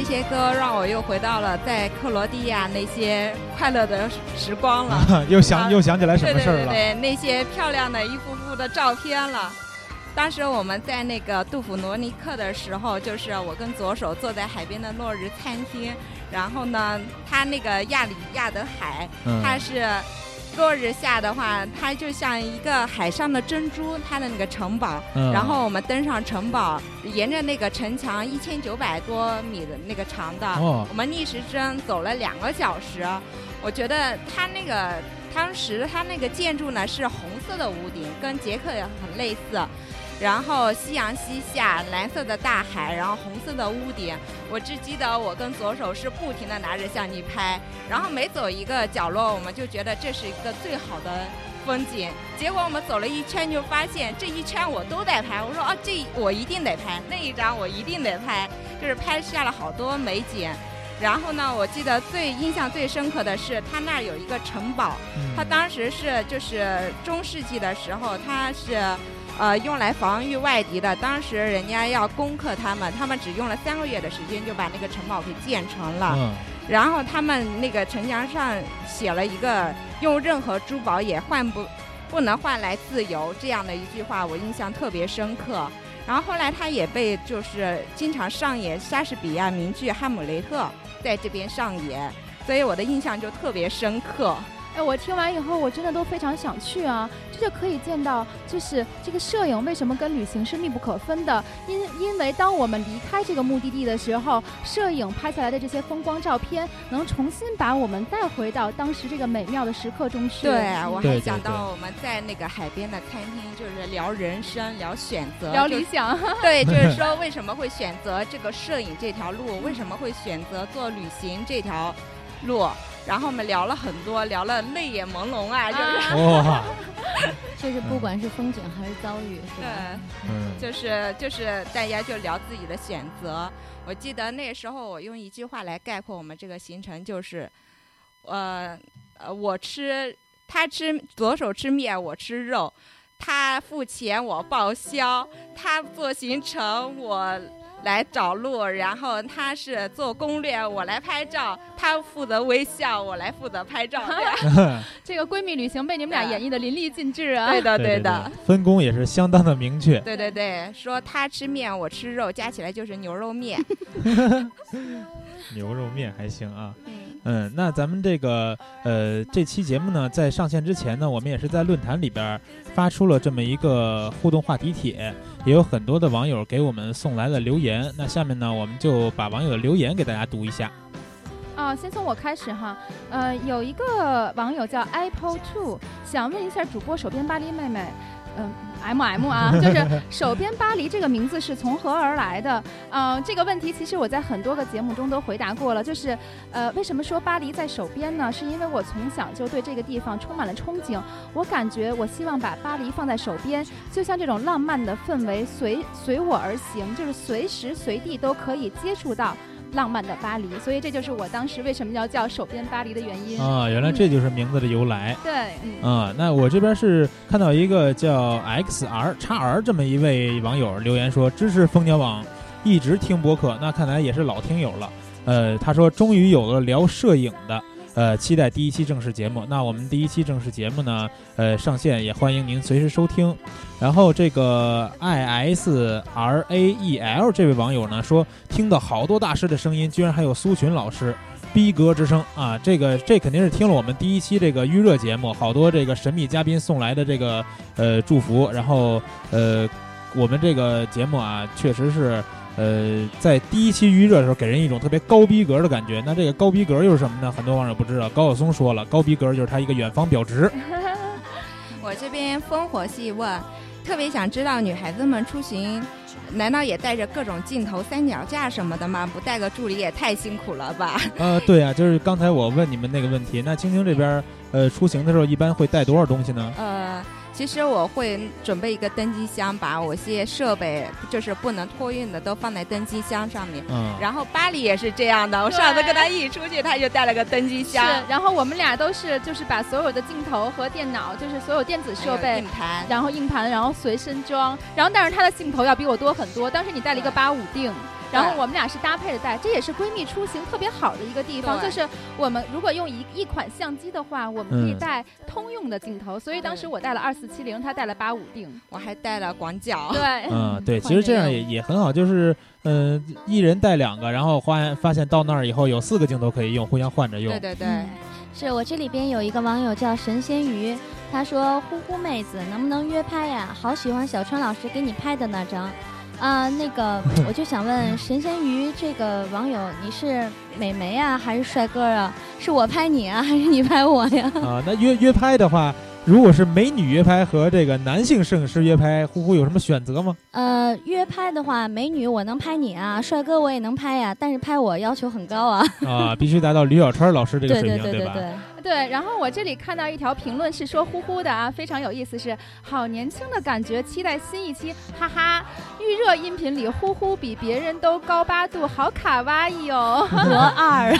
些歌让我又回到了在克罗地亚那些快乐的时光了，又想又想起来什么事儿了？对对对，那些漂亮的一幅幅的照片了。当时我们在那个杜甫罗尼克的时候，就是我跟左手坐在海边的落日餐厅，然后呢，他那个亚里亚德海，他是。落日下的话，它就像一个海上的珍珠，它的那个城堡。然后我们登上城堡，沿着那个城墙一千九百多米的那个长的，我们逆时针走了两个小时。我觉得它那个当时它那个建筑呢是红色的屋顶，跟捷克也很类似。然后夕阳西下，蓝色的大海，然后红色的屋顶。我只记得我跟左手是不停的拿着相机拍，然后每走一个角落，我们就觉得这是一个最好的风景。结果我们走了一圈，就发现这一圈我都在拍。我说哦，这我一定得拍，那一张我一定得拍，就是拍下了好多美景。然后呢，我记得最印象最深刻的是，他那儿有一个城堡，他当时是就是中世纪的时候，他是。呃，用来防御外敌的。当时人家要攻克他们，他们只用了三个月的时间就把那个城堡给建成了。嗯。然后他们那个城墙上写了一个“用任何珠宝也换不，不能换来自由”这样的一句话，我印象特别深刻。然后后来他也被就是经常上演莎士比亚名剧《哈姆雷特》在这边上演，所以我的印象就特别深刻。哎，我听完以后，我真的都非常想去啊！这就可以见到，就是这个摄影为什么跟旅行是密不可分的。因因为当我们离开这个目的地的时候，摄影拍下来的这些风光照片，能重新把我们带回到当时这个美妙的时刻中去。对，我还想到我们在那个海边的餐厅，就是聊人生、聊选择、聊理想。对，就 是说为什么会选择这个摄影这条路？为什么会选择做旅行这条路？然后我们聊了很多，聊了泪眼朦胧啊，就是哇，就是不管是风景还是遭遇，是吧？嗯，就是就是大家就聊自己的选择。我记得那时候我用一句话来概括我们这个行程，就是，呃呃，我吃他吃左手吃面，我吃肉，他付钱我报销，他做行程我。来找路，然后他是做攻略，我来拍照，他负责微笑，我来负责拍照。这个闺蜜旅行被你们俩演绎的淋漓尽致啊！对的，对的，分工也是相当的明确。对对对，说她吃面，我吃肉，加起来就是牛肉面。牛肉面还行啊。嗯，那咱们这个呃这期节目呢，在上线之前呢，我们也是在论坛里边发出了这么一个互动话题帖，也有很多的网友给我们送来了留言。那下面呢，我们就把网友的留言给大家读一下。啊，先从我开始哈。呃，有一个网友叫 Apple Two，想问一下主播手边巴黎妹妹，嗯。M M 啊，就是 手边巴黎这个名字是从何而来的？嗯，这个问题其实我在很多个节目中都回答过了。就是，呃，为什么说巴黎在手边呢？是因为我从小就对这个地方充满了憧憬。我感觉我希望把巴黎放在手边，就像这种浪漫的氛围随随我而行，就是随时随地都可以接触到。浪漫的巴黎，所以这就是我当时为什么要叫手边巴黎的原因啊！原来这就是名字的由来。对，嗯啊，那我这边是看到一个叫 X R 叉 R 这么一位网友留言说支持蜂鸟网，一直听播客，那看来也是老听友了。呃，他说终于有了聊摄影的。呃，期待第一期正式节目。那我们第一期正式节目呢，呃，上线也欢迎您随时收听。然后这个 I S R A E L 这位网友呢说，听到好多大师的声音，居然还有苏群老师，逼格之声啊！这个这肯定是听了我们第一期这个预热节目，好多这个神秘嘉宾送来的这个呃祝福。然后呃，我们这个节目啊，确实是。呃，在第一期预热的时候，给人一种特别高逼格的感觉。那这个高逼格又是什么呢？很多网友不知道。高晓松说了，高逼格就是他一个远方表侄。我这边烽火戏问，特别想知道女孩子们出行，难道也带着各种镜头、三脚架什么的吗？不带个助理也太辛苦了吧？呃，对啊，就是刚才我问你们那个问题。那青青这边，呃，出行的时候一般会带多少东西呢？呃。其实我会准备一个登机箱，把我些设备就是不能托运的都放在登机箱上面。嗯。然后巴黎也是这样的，我上次跟他一起出去，他就带了个登机箱。是。然后我们俩都是就是把所有的镜头和电脑，就是所有电子设备，硬盘，然后硬盘，然后随身装。然后但是他的镜头要比我多很多。当时你带了一个八五定，然后我们俩是搭配着带，这也是闺蜜出行特别好的一个地方，就是我们如果用一一款相机的话，我们可以带通用的镜头，所以当时我带了二四七零，她带了八五定，我还带了广角。对，嗯，对，其实这样也也很好，就是嗯，一人带两个，然后发发现到那儿以后有四个镜头可以用，互相换着用。对对对，是我这里边有一个网友叫神仙鱼，他说：“呼呼妹子，能不能约拍呀？好喜欢小川老师给你拍的那张。”啊，那个，我就想问神仙鱼这个网友，你是美眉啊，还是帅哥啊？是我拍你啊，还是你拍我呀？啊，那约约拍的话。如果是美女约拍和这个男性摄影师约拍，呼呼有什么选择吗？呃，约拍的话，美女我能拍你啊，帅哥我也能拍呀，但是拍我要求很高啊。啊，必须达到吕小川老师这个水平，对吧？对。然后我这里看到一条评论是说呼呼的啊，非常有意思，是好年轻的感觉，期待新一期，哈哈。预热音频里呼呼比别人都高八度，好卡哇伊哦，罗 二，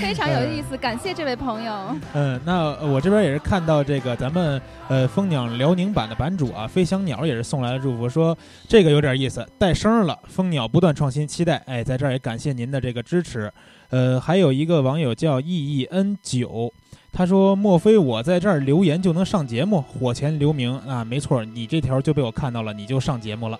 非常有意思，感谢这位朋友。嗯，那我这边也是看。到这个咱们呃蜂鸟辽宁版的版主啊，飞翔鸟也是送来了祝福，说这个有点意思，带声了。蜂鸟不断创新，期待。哎，在这儿也感谢您的这个支持。呃，还有一个网友叫 E E N 九，他说莫非我在这儿留言就能上节目，火前留名啊？没错，你这条就被我看到了，你就上节目了。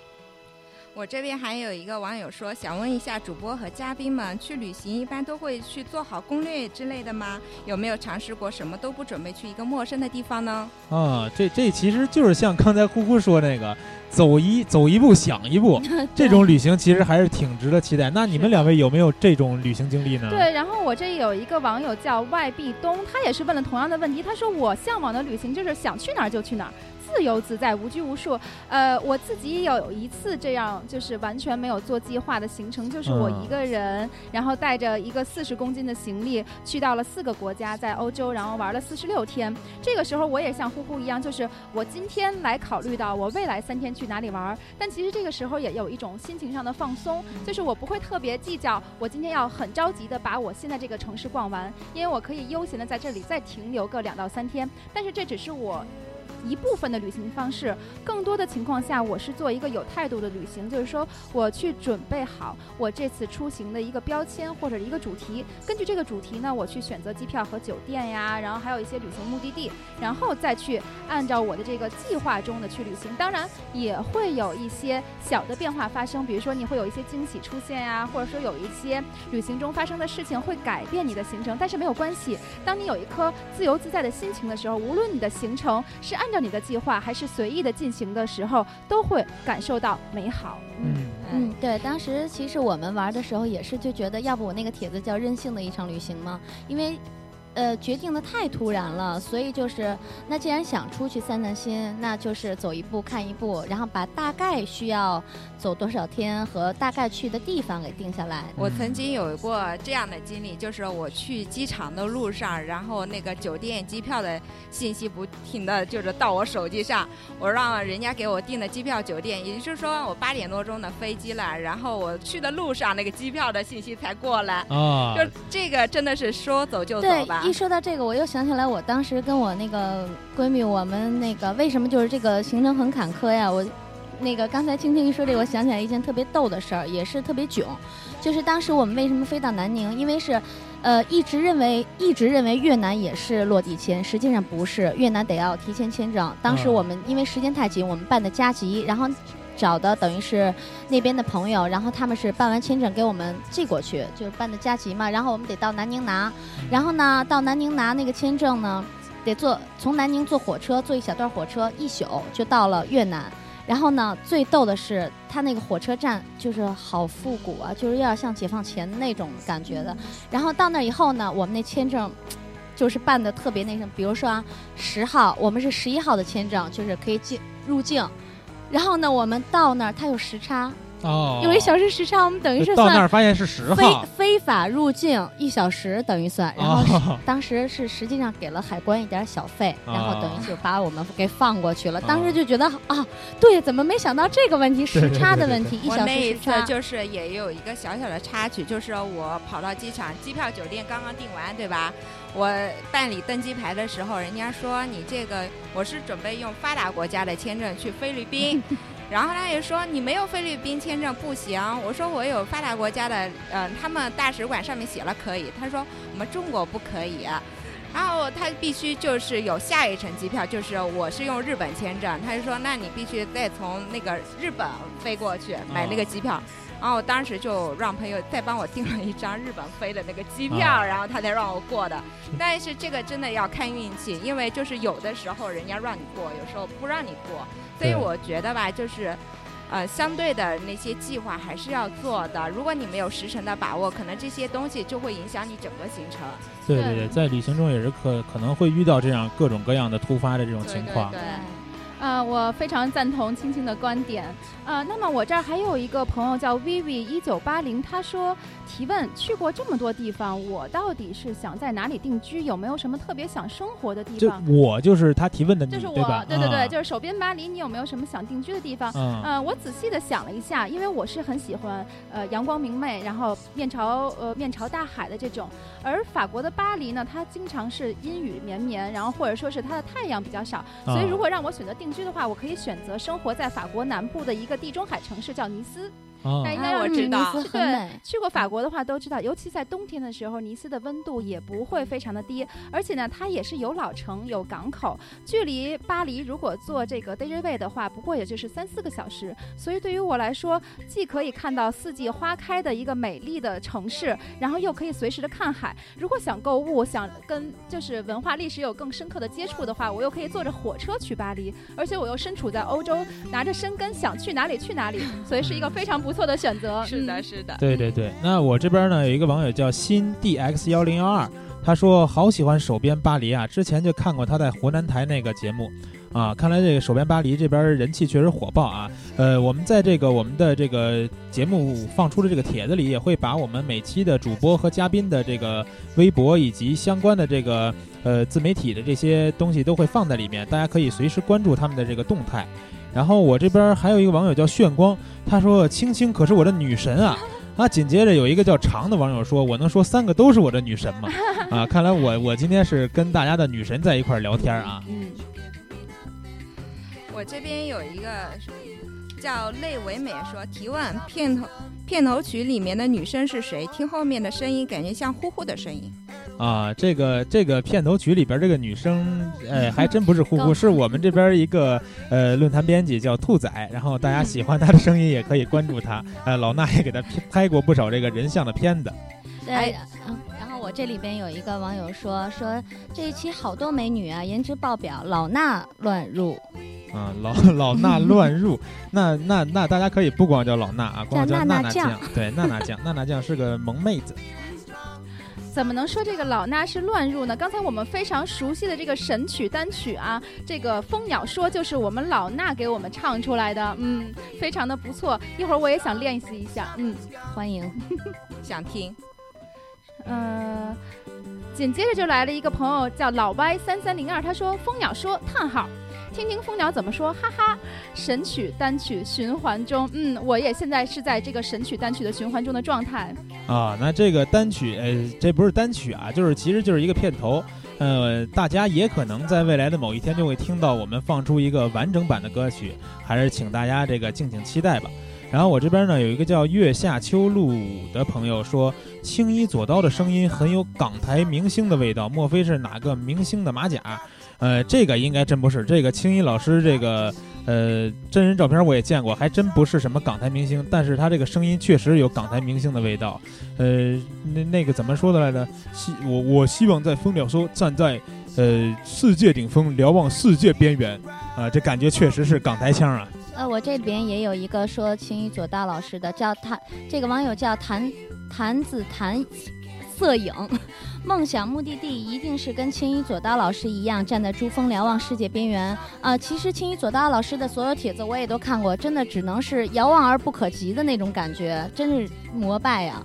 我这边还有一个网友说，想问一下主播和嘉宾们，去旅行一般都会去做好攻略之类的吗？有没有尝试过什么都不准备去一个陌生的地方呢？啊，这这其实就是像刚才呼呼说那个，走一走一步想一步，这种旅行其实还是挺值得期待。那你们两位有没有这种旅行经历呢？对，然后我这有一个网友叫外壁东，他也是问了同样的问题，他说我向往的旅行就是想去哪儿就去哪儿。自由自在，无拘无束。呃，我自己有一次这样，就是完全没有做计划的行程，就是我一个人，然后带着一个四十公斤的行李，去到了四个国家，在欧洲，然后玩了四十六天。这个时候我也像呼呼一样，就是我今天来考虑到我未来三天去哪里玩，但其实这个时候也有一种心情上的放松，就是我不会特别计较，我今天要很着急的把我现在这个城市逛完，因为我可以悠闲的在这里再停留个两到三天。但是这只是我。一部分的旅行方式，更多的情况下，我是做一个有态度的旅行，就是说我去准备好我这次出行的一个标签或者一个主题，根据这个主题呢，我去选择机票和酒店呀，然后还有一些旅行目的地，然后再去按照我的这个计划中的去旅行。当然也会有一些小的变化发生，比如说你会有一些惊喜出现呀，或者说有一些旅行中发生的事情会改变你的行程，但是没有关系。当你有一颗自由自在的心情的时候，无论你的行程是按照你的计划还是随意的进行的时候，都会感受到美好。嗯嗯，对，当时其实我们玩的时候也是就觉得，要不我那个帖子叫任性的一场旅行吗？因为。呃，决定的太突然了，所以就是，那既然想出去散散心，那就是走一步看一步，然后把大概需要走多少天和大概去的地方给定下来。我曾经有过这样的经历，就是我去机场的路上，然后那个酒店机票的信息不停的就是到我手机上，我让人家给我订的机票酒店，也就是说我八点多钟的飞机了，然后我去的路上那个机票的信息才过来，啊，就这个真的是说走就走吧。一说到这个，我又想起来，我当时跟我那个闺蜜，我们那个为什么就是这个行程很坎坷呀？我那个刚才青青一说这个，我想起来一件特别逗的事儿，也是特别囧，就是当时我们为什么飞到南宁？因为是，呃，一直认为一直认为越南也是落地签，实际上不是，越南得要提前签证。当时我们因为时间太紧，我们办的加急，然后。找的等于是那边的朋友，然后他们是办完签证给我们寄过去，就是办的加急嘛。然后我们得到南宁拿，然后呢到南宁拿那个签证呢，得坐从南宁坐火车，坐一小段火车，一宿就到了越南。然后呢最逗的是，他那个火车站就是好复古啊，就是有点像解放前那种感觉的。然后到那以后呢，我们那签证就是办的特别那什么，比如说啊十号，我们是十一号的签证，就是可以进入境。然后呢，我们到那儿，它有时差，哦，有一小时时差，我们等于是到那儿发现是十号，非非法入境一小时等于算，然后当时是实际上给了海关一点小费，然后等于就把我们给放过去了。当时就觉得啊，对，怎么没想到这个问题，时差的问题，一小时时差。就是也有一个小小的插曲，就是我跑到机场，机票酒店刚刚订完，对吧？我办理登机牌的时候，人家说你这个我是准备用发达国家的签证去菲律宾。然后他也说你没有菲律宾签证不行。我说我有发达国家的，呃，他们大使馆上面写了可以。他说我们中国不可以。然后他必须就是有下一程机票，就是我是用日本签证，他就说那你必须再从那个日本飞过去买那个机票。然后我当时就让朋友再帮我订了一张日本飞的那个机票，然后他才让我过的。但是这个真的要看运气，因为就是有的时候人家让你过，有时候不让你过。所以我觉得吧，就是，呃，相对的那些计划还是要做的。如果你没有时辰的把握，可能这些东西就会影响你整个行程。对对对，在旅行中也是可可能会遇到这样各种各样的突发的这种情况。对。呃，我非常赞同青青的观点。呃，那么我这儿还有一个朋友叫 Vivi 一九八零，他说提问：去过这么多地方，我到底是想在哪里定居？有没有什么特别想生活的地方？就我就是他提问的，就是我，对对对，就是手边巴黎，你有没有什么想定居的地方？嗯，我仔细的想了一下，因为我是很喜欢呃阳光明媚，然后面朝呃面朝大海的这种。而法国的巴黎呢，它经常是阴雨绵绵，然后或者说是它的太阳比较少，所以如果让我选择定。居的话，我可以选择生活在法国南部的一个地中海城市，叫尼斯。那应该我知道，对，去过法国的话都知道，尤其在冬天的时候，尼斯的温度也不会非常的低，而且呢，它也是有老城、有港口，距离巴黎如果坐这个 Daily 的话，不过也就是三四个小时。所以对于我来说，既可以看到四季花开的一个美丽的城市，然后又可以随时的看海。如果想购物，想跟就是文化历史有更深刻的接触的话，我又可以坐着火车去巴黎，而且我又身处在欧洲，拿着申根，想去哪里去哪里，所以是一个非常不。错的选择 是的，是的，对对对。那我这边呢有一个网友叫新 dx 幺零幺二，他说好喜欢手边巴黎啊，之前就看过他在湖南台那个节目，啊，看来这个手边巴黎这边人气确实火爆啊。呃，我们在这个我们的这个节目放出的这个帖子里，也会把我们每期的主播和嘉宾的这个微博以及相关的这个呃自媒体的这些东西都会放在里面，大家可以随时关注他们的这个动态。然后我这边还有一个网友叫炫光，他说：“青青可是我的女神啊！” 啊，紧接着有一个叫长的网友说：“我能说三个都是我的女神吗？” 啊，看来我我今天是跟大家的女神在一块聊天啊。嗯。我这边有一个叫泪唯美说提问片头片头曲里面的女生是谁？听后面的声音感觉像呼呼的声音。啊，这个这个片头曲里边这个女生，呃，还真不是呼呼，是我们这边一个呃论坛编辑叫兔仔，然后大家喜欢她的声音也可以关注她，呃，老衲也给她拍过不少这个人像的片子。对，然后我这里边有一个网友说说这一期好多美女啊，颜值爆表，老衲乱入。啊，老 老衲乱入，那那那大家可以不光叫老衲啊，光叫娜娜酱，对，娜娜酱，娜娜酱是个萌妹子。怎么能说这个老衲是乱入呢？刚才我们非常熟悉的这个神曲单曲啊，这个蜂鸟说就是我们老衲给我们唱出来的，嗯，非常的不错。一会儿我也想练习一下，嗯，欢迎，想听。嗯，紧接着就来了一个朋友叫老歪三三零二，他说蜂鸟说叹号。听听蜂鸟怎么说，哈哈！神曲单曲循环中，嗯，我也现在是在这个神曲单曲的循环中的状态啊。那这个单曲，呃，这不是单曲啊，就是其实就是一个片头，呃，大家也可能在未来的某一天就会听到我们放出一个完整版的歌曲，还是请大家这个敬请期待吧。然后我这边呢有一个叫月下秋露的朋友说，青衣左刀的声音很有港台明星的味道，莫非是哪个明星的马甲？呃，这个应该真不是。这个青衣老师，这个呃真人照片我也见过，还真不是什么港台明星。但是他这个声音确实有港台明星的味道。呃，那那个怎么说的来着？希我我希望在蜂鸟说站在呃世界顶峰，瞭望世界边缘。啊，这感觉确实是港台腔啊。呃，我这边也有一个说青衣左大老师的，叫谭，这个网友叫谭谭子谭摄影。梦想目的地一定是跟青衣左刀老师一样，站在珠峰瞭望世界边缘啊！其实青衣左刀老师的所有帖子我也都看过，真的只能是遥望而不可及的那种感觉，真是膜拜呀！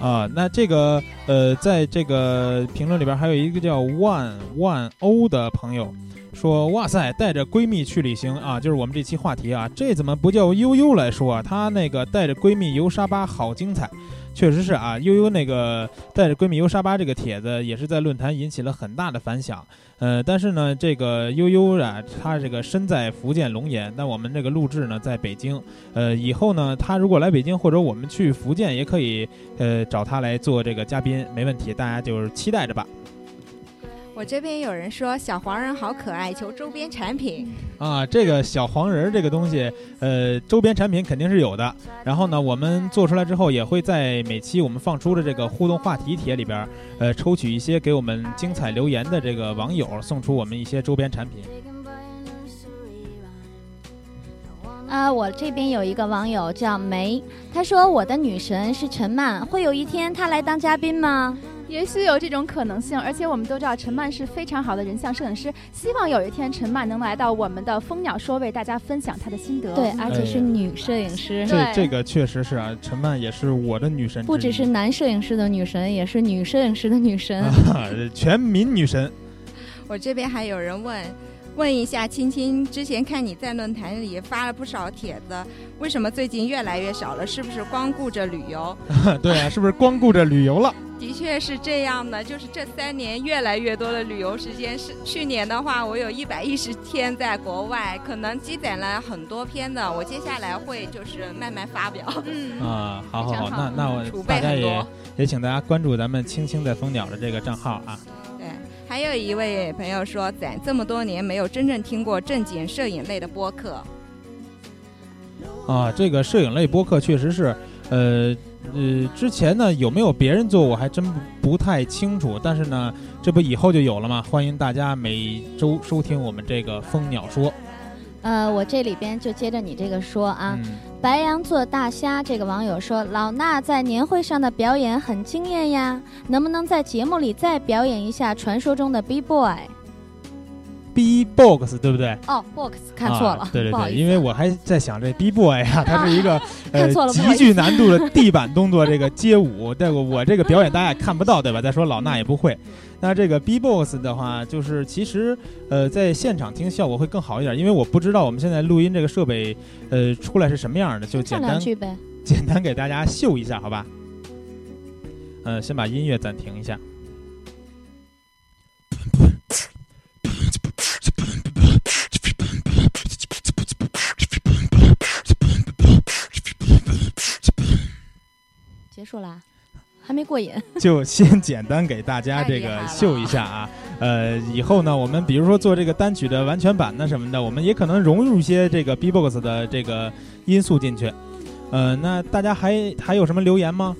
啊，那这个呃，在这个评论里边还有一个叫万万欧的朋友。说哇塞，带着闺蜜去旅行啊，就是我们这期话题啊，这怎么不叫悠悠来说啊？她那个带着闺蜜游沙巴，好精彩。确实是啊，悠悠那个带着闺蜜游沙巴这个帖子也是在论坛引起了很大的反响。呃，但是呢，这个悠悠啊，她这个身在福建龙岩，那我们这个录制呢在北京。呃，以后呢，她如果来北京或者我们去福建，也可以呃找她来做这个嘉宾，没问题，大家就是期待着吧。我这边有人说小黄人好可爱，求周边产品啊！这个小黄人这个东西，呃，周边产品肯定是有的。然后呢，我们做出来之后，也会在每期我们放出的这个互动话题帖里边，呃，抽取一些给我们精彩留言的这个网友，送出我们一些周边产品。啊，我这边有一个网友叫梅，他说我的女神是陈曼，会有一天她来当嘉宾吗？也许有这种可能性，而且我们都知道陈曼是非常好的人像摄影师，希望有一天陈曼能来到我们的蜂鸟说，为大家分享她的心得。对，而且是女摄影师。这这个确实是啊，陈曼也是我的女神。不只是男摄影师的女神，也是女摄影师的女神，全民女神。我这边还有人问。问一下青青，之前看你在论坛里发了不少帖子，为什么最近越来越少了？是不是光顾着旅游？对啊，是不是光顾着旅游了？的确是这样的，就是这三年越来越多的旅游时间。是去年的话，我有一百一十天在国外，可能积攒了很多篇的。我接下来会就是慢慢发表。嗯啊，好好好，那那我大家也也请大家关注咱们青青在蜂鸟的这个账号啊。还有一位朋友说，咱这么多年没有真正听过正经摄影类的播客。啊，这个摄影类播客确实是，呃呃，之前呢有没有别人做，我还真不太清楚。但是呢，这不以后就有了吗？欢迎大家每周收听我们这个蜂鸟说。呃，我这里边就接着你这个说啊，白羊座大虾这个网友说，老衲在年会上的表演很惊艳呀，能不能在节目里再表演一下传说中的 B boy？B box 对不对？哦，box 看错了，对对对，因为我还在想这 B boy 啊，它是一个呃 极具难度的地板动作，这个街舞，但我我这个表演大家也看不到对吧？再说老衲也不会。那这个 B-box 的话，就是其实，呃，在现场听效果会更好一点，因为我不知道我们现在录音这个设备，呃，出来是什么样的，就简单简单给大家秀一下，好吧？嗯，先把音乐暂停一下。束啦。还没过瘾，就先简单给大家这个秀一下啊。呃，以后呢，我们比如说做这个单曲的完全版呢什么的，我们也可能融入一些这个 B-box 的这个因素进去。呃，那大家还还有什么留言吗？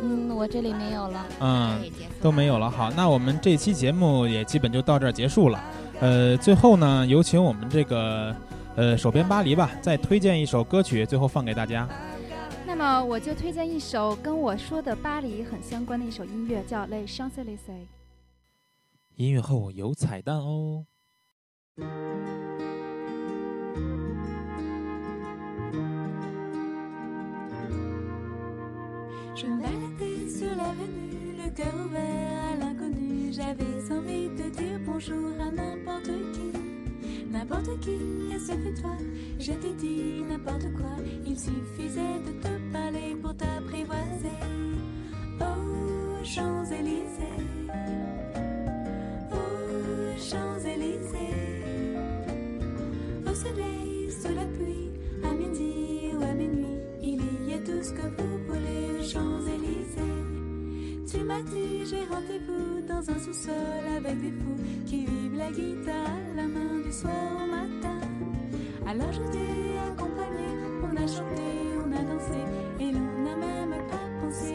嗯，我这里没有了。嗯，都没有了。好，那我们这期节目也基本就到这儿结束了。呃，最后呢，有请我们这个呃手边巴黎吧，再推荐一首歌曲，最后放给大家。那么我就推荐一首跟我说的巴黎很相关的一首音乐，叫《Les Champs Elysees》。音乐后有彩蛋哦。n'importe qui, et c'était toi. Je t'ai dit n'importe quoi, il suffisait de te parler pour t'apprivoiser. Oh, Champs-Élysées, oh, Champs-Élysées, au soleil, sous la pluie, à midi ou à minuit, il y a tout ce que vous voulez, Champs-Élysées. Tu m'as dit j'ai rendez-vous dans un sous-sol avec des fous qui vivent la guitare la main du soir au matin. Alors je t'ai accompagné, on a chanté, on a dansé et l'on n'a même pas pensé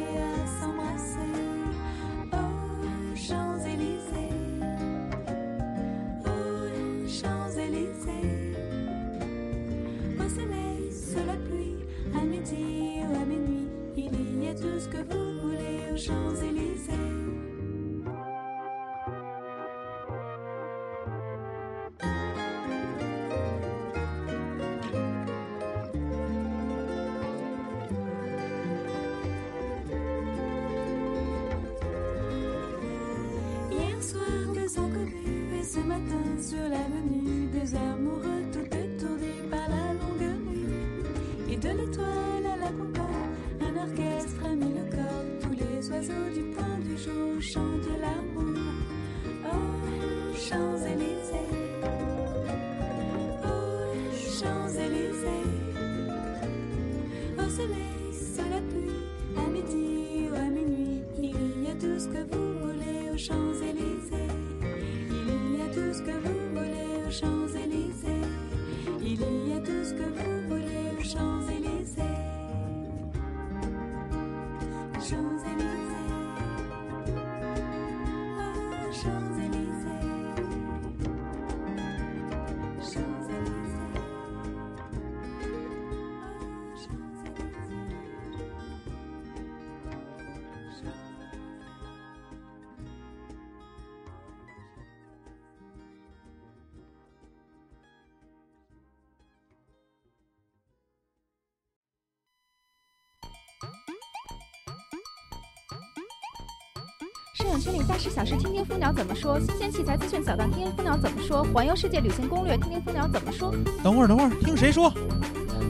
摄影圈里大事小事，听听蜂鸟怎么说；新鲜器材资讯小道，听听蜂鸟怎么说；环游世界旅行攻略，听听蜂鸟怎么说。等会儿，等会儿，听谁说？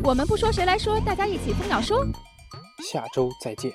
我们不说，谁来说？大家一起蜂鸟说。下周再见。